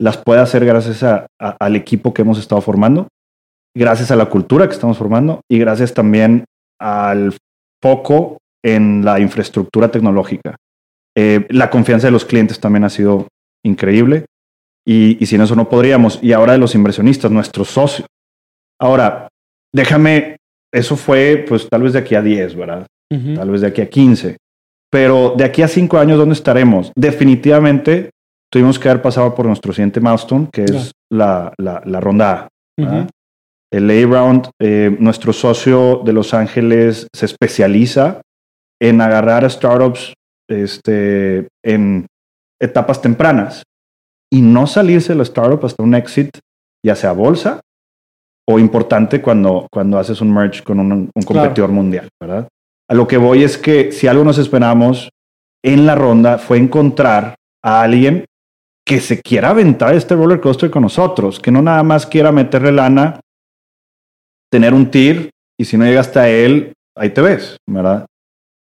las pueda hacer gracias al equipo que hemos estado formando, gracias a la cultura que estamos formando y gracias también al foco en la infraestructura tecnológica. Eh, la confianza de los clientes también ha sido increíble y, sin eso no podríamos. Y ahora de los inversionistas, nuestros socios. Ahora, déjame, eso fue pues tal vez de aquí a 10, ¿verdad? Tal vez de aquí a 15. Pero de aquí a 5 años, ¿dónde estaremos? Definitivamente tuvimos que haber pasado por nuestro siguiente milestone, que es la, la, ronda A el A-Round, eh, nuestro socio de Los Ángeles se especializa en agarrar a startups este, en etapas tempranas y no salirse de la startup hasta un exit, ya sea bolsa o importante cuando, cuando haces un merge con un, competidor mundial, ¿verdad? A lo que voy es que si algo nos esperamos en la ronda fue encontrar a alguien que se quiera aventar este roller coaster con nosotros, que no nada más quiera meterle lana tener un TIR y si no llegaste a él, ahí te ves, ¿verdad?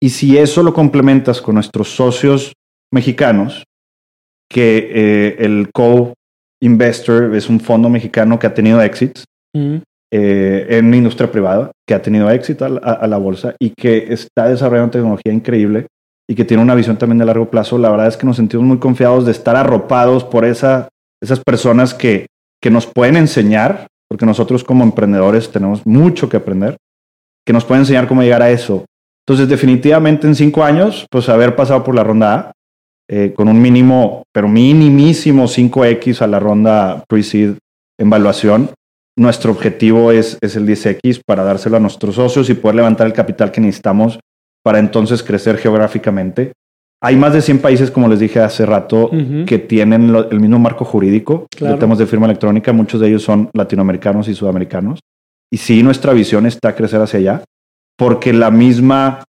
Y si eso lo complementas con nuestros socios mexicanos, que eh, el co-investor es un fondo mexicano que ha tenido eh, en industria privada, que ha tenido éxito a, la bolsa y que está desarrollando tecnología increíble y que tiene una visión también de largo plazo, la verdad es que nos sentimos muy confiados de estar arropados por esa, esas personas que, que nos pueden enseñar porque nosotros como emprendedores tenemos mucho que aprender, que nos puede enseñar cómo llegar a eso. Entonces, definitivamente en cinco años, pues haber pasado por la ronda A, eh, con un mínimo, pero minimísimo 5X a la ronda pre-seed en valuación, nuestro objetivo es, es el 10X para dárselo a nuestros socios y poder levantar el capital que necesitamos para entonces crecer geográficamente hay más de 100 países, como les dije hace rato, que tienen el mismo marco jurídico. Claro. De firma electrónica, muchos de ellos son latinoamericanos y sudamericanos. Y sí, nuestra visión está crecer hacia allá, porque la misma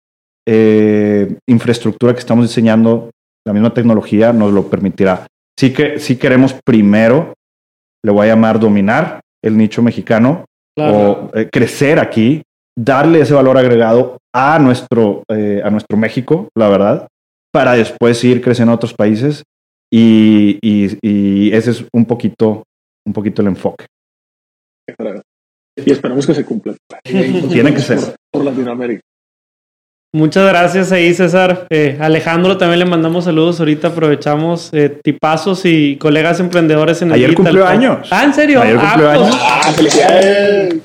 eh, infraestructura que estamos diseñando, la misma tecnología nos lo permitirá. Sí que sí queremos primero, le voy a llamar dominar el nicho mexicano o eh, crecer aquí, darle ese valor agregado a nuestro, eh, a nuestro México, la verdad, para después ir creciendo a otros países y, y, ese es un poquito, un poquito el enfoque. Y esperamos que se cumpla. Tiene que ser. Por Latinoamérica. Muchas gracias ahí, César. Eh, Alejandro, también le mandamos saludos. Ahorita aprovechamos eh, tipazos y colegas emprendedores en el Ayer cumplió años. Ah, ¿en serio? Ayer cumplió ah, pues, años. Ah, felicidades.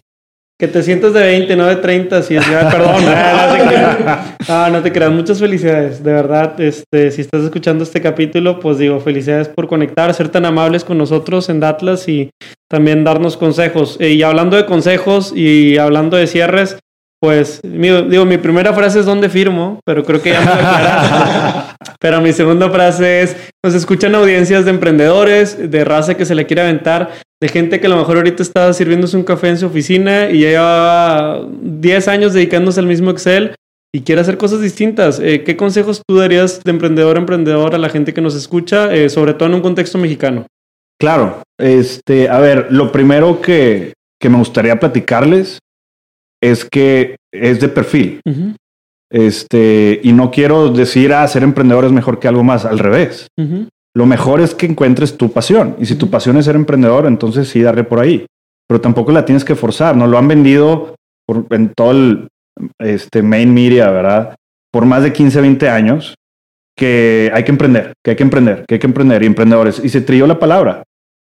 Que te sientes de 20, no de 30, si es perdón. no, no te creas. Muchas felicidades, de verdad. Este, si estás escuchando este capítulo, pues digo, felicidades por conectar, ser tan amables con nosotros en Datlas y también darnos consejos. Eh, y hablando de consejos y hablando de cierres, Pues, digo, mi primera frase es ¿dónde firmo? Pero creo que ya me lo Pero mi segunda frase es, nos escuchan audiencias de emprendedores, de raza que se le quiere aventar, de gente que a lo mejor ahorita está sirviéndose un café en su oficina y ya lleva 10 años dedicándose al mismo Excel y quiere hacer cosas distintas. Eh, ¿Qué consejos tú darías de emprendedor a emprendedor a la gente que nos escucha, eh, sobre todo en un contexto mexicano? Claro, este, a ver, lo primero que, que me gustaría platicarles es que es de perfil. Este, y no quiero decir, ah, ser emprendedor es mejor que algo más, al revés. Lo mejor es que encuentres tu pasión. Y si tu pasión es ser emprendedor, entonces sí, darle por ahí. Pero tampoco la tienes que forzar. No lo han vendido en todo el este, main media, ¿verdad? Por más de 15, 20 años, que hay que emprender, que hay que emprender, que hay que emprender y emprendedores. Y se trilló la palabra.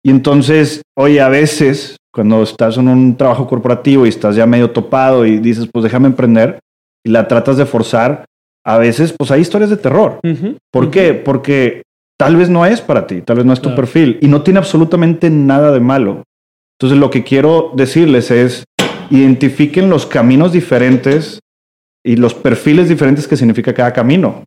Y entonces, oye, a veces cuando estás en un trabajo corporativo y estás ya medio topado y dices, pues déjame emprender y la tratas de forzar, a veces pues hay historias de terror. ¿Por qué? Porque tal vez no es para ti, tal vez no es tu perfil y no tiene absolutamente nada de malo. Entonces lo que quiero decirles es, identifiquen los caminos diferentes y los perfiles diferentes que significa cada camino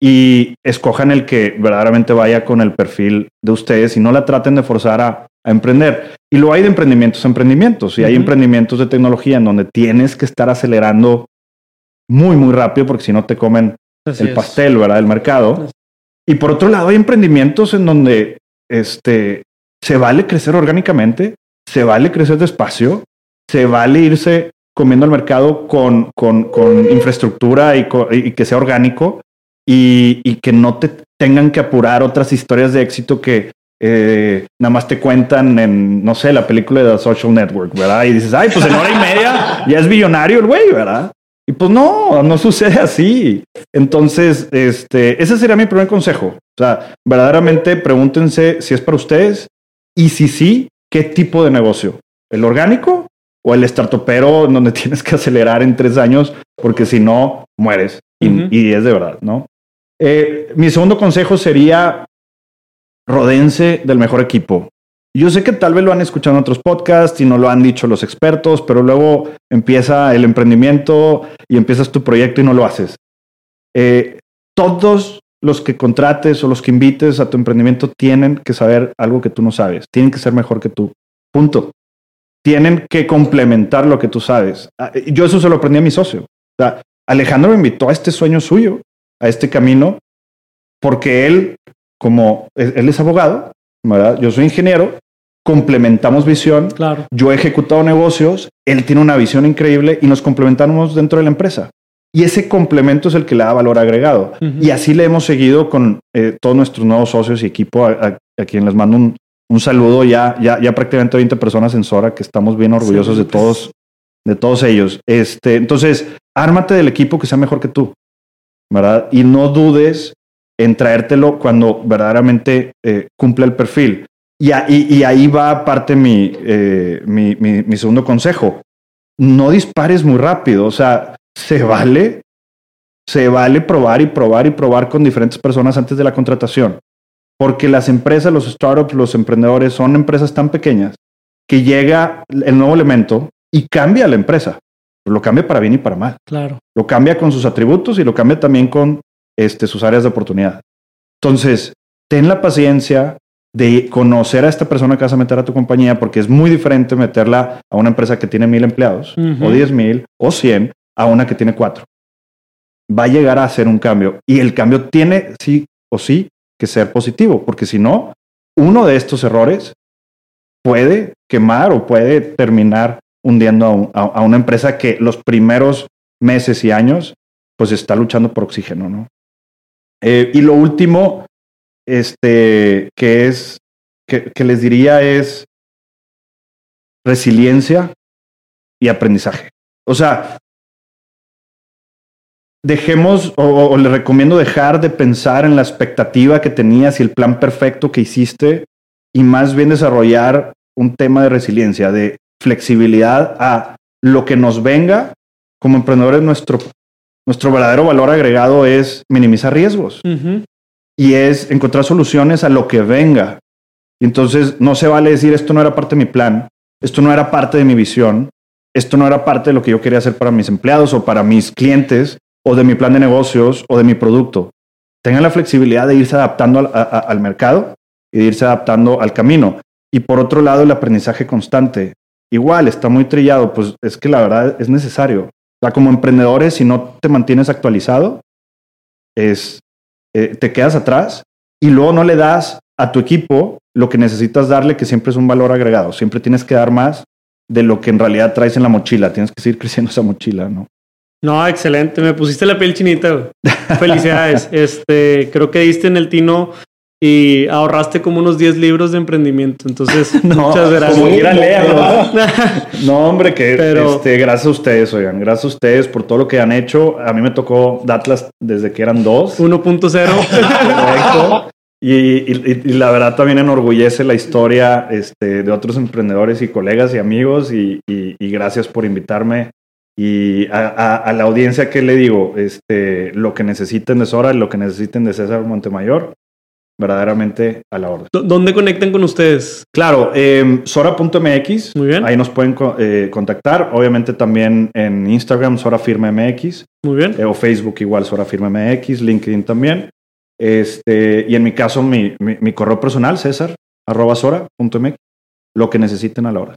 y escojan el que verdaderamente vaya con el perfil de ustedes y no la traten de forzar a a emprender. Y lo hay de emprendimientos a emprendimientos. Y hay emprendimientos de tecnología en donde tienes que estar acelerando muy, muy rápido porque si no te comen el pastel, ¿verdad? Del mercado. Y por otro lado, hay emprendimientos en donde este, se vale crecer orgánicamente, se vale crecer despacio, se vale irse comiendo al mercado con, con, con infraestructura y, y, que sea orgánico y, y, que no te tengan que apurar otras historias de éxito que eh, nada más te cuentan en, no sé, la película de The Social Network, ¿verdad? Y dices, ay, pues en hora y media ya es billonario el güey, ¿verdad? Y pues no, no sucede así. Entonces, este, ese sería mi primer consejo. O sea, verdaderamente pregúntense si es para ustedes y si sí, qué tipo de negocio. ¿El orgánico o el startupero donde tienes que acelerar en tres años porque si no, mueres? Y, es de verdad, ¿no? Eh, mi segundo consejo sería rodense del mejor equipo. Yo sé que tal vez lo han escuchado en otros podcasts y no lo han dicho los expertos, pero luego empieza el emprendimiento y empiezas tu proyecto y no lo haces. Eh, todos los que contrates o los que invites a tu emprendimiento tienen que saber algo que tú no sabes, tienen que ser mejor que tú. Punto. Tienen que complementar lo que tú sabes. Ah, yo eso se lo aprendí a mi socio. Alejandro me invitó a este sueño suyo, a este camino, porque él como él es abogado, ¿verdad? Yo soy ingeniero, complementamos visión. Claro. Yo he ejecutado negocios, él tiene una visión increíble y nos complementamos dentro de la empresa. Y ese complemento es el que le da valor agregado. Y así le hemos seguido con eh, todos nuestros nuevos socios y equipo, a, quien les mando un, un, saludo. Ya, ya, ya prácticamente 20 personas en Sora, que estamos bien orgullosos de todos, de todos ellos. Este, entonces, ármate del equipo que sea mejor que tú, ¿verdad? Y no dudes en traértelo cuando verdaderamente eh, cumple el perfil. Y, y, ahí va parte eh, mi, mi, mi, segundo consejo. No dispares muy rápido, o sea, se vale, se vale probar y probar y probar con diferentes personas antes de la contratación. Porque las empresas, los startups, los emprendedores son empresas tan pequeñas que llega el nuevo elemento y cambia la empresa. Lo cambia para bien y para mal. Claro. Lo cambia con sus atributos y lo cambia también con este, sus áreas de oportunidad. Entonces, ten la paciencia de conocer a esta persona que vas a meter a tu compañía, porque es muy diferente meterla a una empresa que tiene mil empleados, o diez mil, o cien, a una que tiene cuatro. Va a llegar a hacer un cambio. Y el cambio tiene, sí o sí, que ser positivo, porque si no, uno de estos errores puede quemar o puede terminar hundiendo a una empresa que los primeros meses y años, pues está luchando por oxígeno, ¿no? Eh, y lo último, este, que es, que, les diría es resiliencia y aprendizaje. O sea, dejemos, o, o, le recomiendo dejar de pensar en la expectativa que tenías y el plan perfecto que hiciste y más bien desarrollar un tema de resiliencia, de flexibilidad a lo que nos venga como emprendedores nuestro nuestro verdadero valor agregado es minimizar riesgos y es encontrar soluciones a lo que venga. Y entonces no se vale decir esto no era parte de mi plan, esto no era parte de mi visión, esto no era parte de lo que yo quería hacer para mis empleados o para mis clientes o de mi plan de negocios o de mi producto. Tengan la flexibilidad de irse adaptando al, al mercado y de irse adaptando al camino. Y por otro lado, el aprendizaje constante. Igual, está muy trillado, pues es que la verdad es necesario. O sea, como emprendedores, si no te mantienes actualizado, es, eh, te quedas atrás y luego no le das a tu equipo lo que necesitas darle, que siempre es un valor agregado. Siempre tienes que dar más de lo que en realidad traes en la mochila. Tienes que seguir creciendo esa mochila, ¿no? No, excelente. Me pusiste la piel chinita. Felicidades. este, creo que diste en el tino y ahorraste como unos 10 libros de emprendimiento. Entonces, muchas gracias. Como leerlos. no, hombre, que este, gracias a ustedes, oigan. Gracias a ustedes por todo lo que han hecho. A mí me tocó Datlas desde que eran dos. 1.0. Y, y, la verdad también enorgullece la historia este, de otros emprendedores y colegas y amigos. Y, gracias por invitarme. Y a, la audiencia, ¿qué le digo? Este, lo que necesiten de Sora, lo que necesiten de César Montemayor verdaderamente a la orden. ¿Dónde conectan con ustedes? Claro, eh, sora.mx. Muy bien. Ahí nos pueden eh, contactar. Obviamente también en Instagram, Sora Firma MX. Muy bien. Eh, o Facebook igual, Sora Firma MX, LinkedIn también. Este, y en mi caso, mi, mi, correo personal, César, arroba sora.mx. Lo que necesiten a la hora.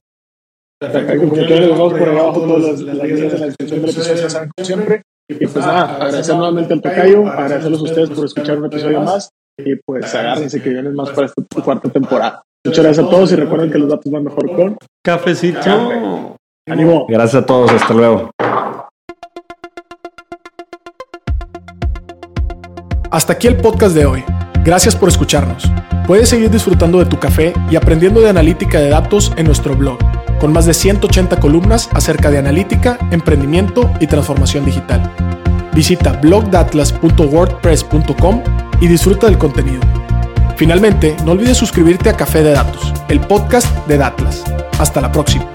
Perfecto, como que les vamos por abajo todas las líneas de la descripción del episodio, siempre. Y pues nada, agradecer nuevamente al Tocayo, agradecerles a ustedes por escuchar un episodio más y pues agárrense que vienen más para esta cuarta temporada. Muchas gracias a todos y recuerden que los datos van mejor con cafecito. Ánimo. Gracias a todos, hasta luego. Hasta aquí el podcast de hoy. Gracias por escucharnos. Puedes seguir disfrutando de tu café y aprendiendo de analítica de datos en nuestro blog, con más de 180 columnas acerca de analítica, emprendimiento y transformación digital. Visita blogdatlas.wordpress.com y disfruta del contenido. Finalmente, no olvides suscribirte a Café de Datos, el podcast de Datlas. Hasta la próxima.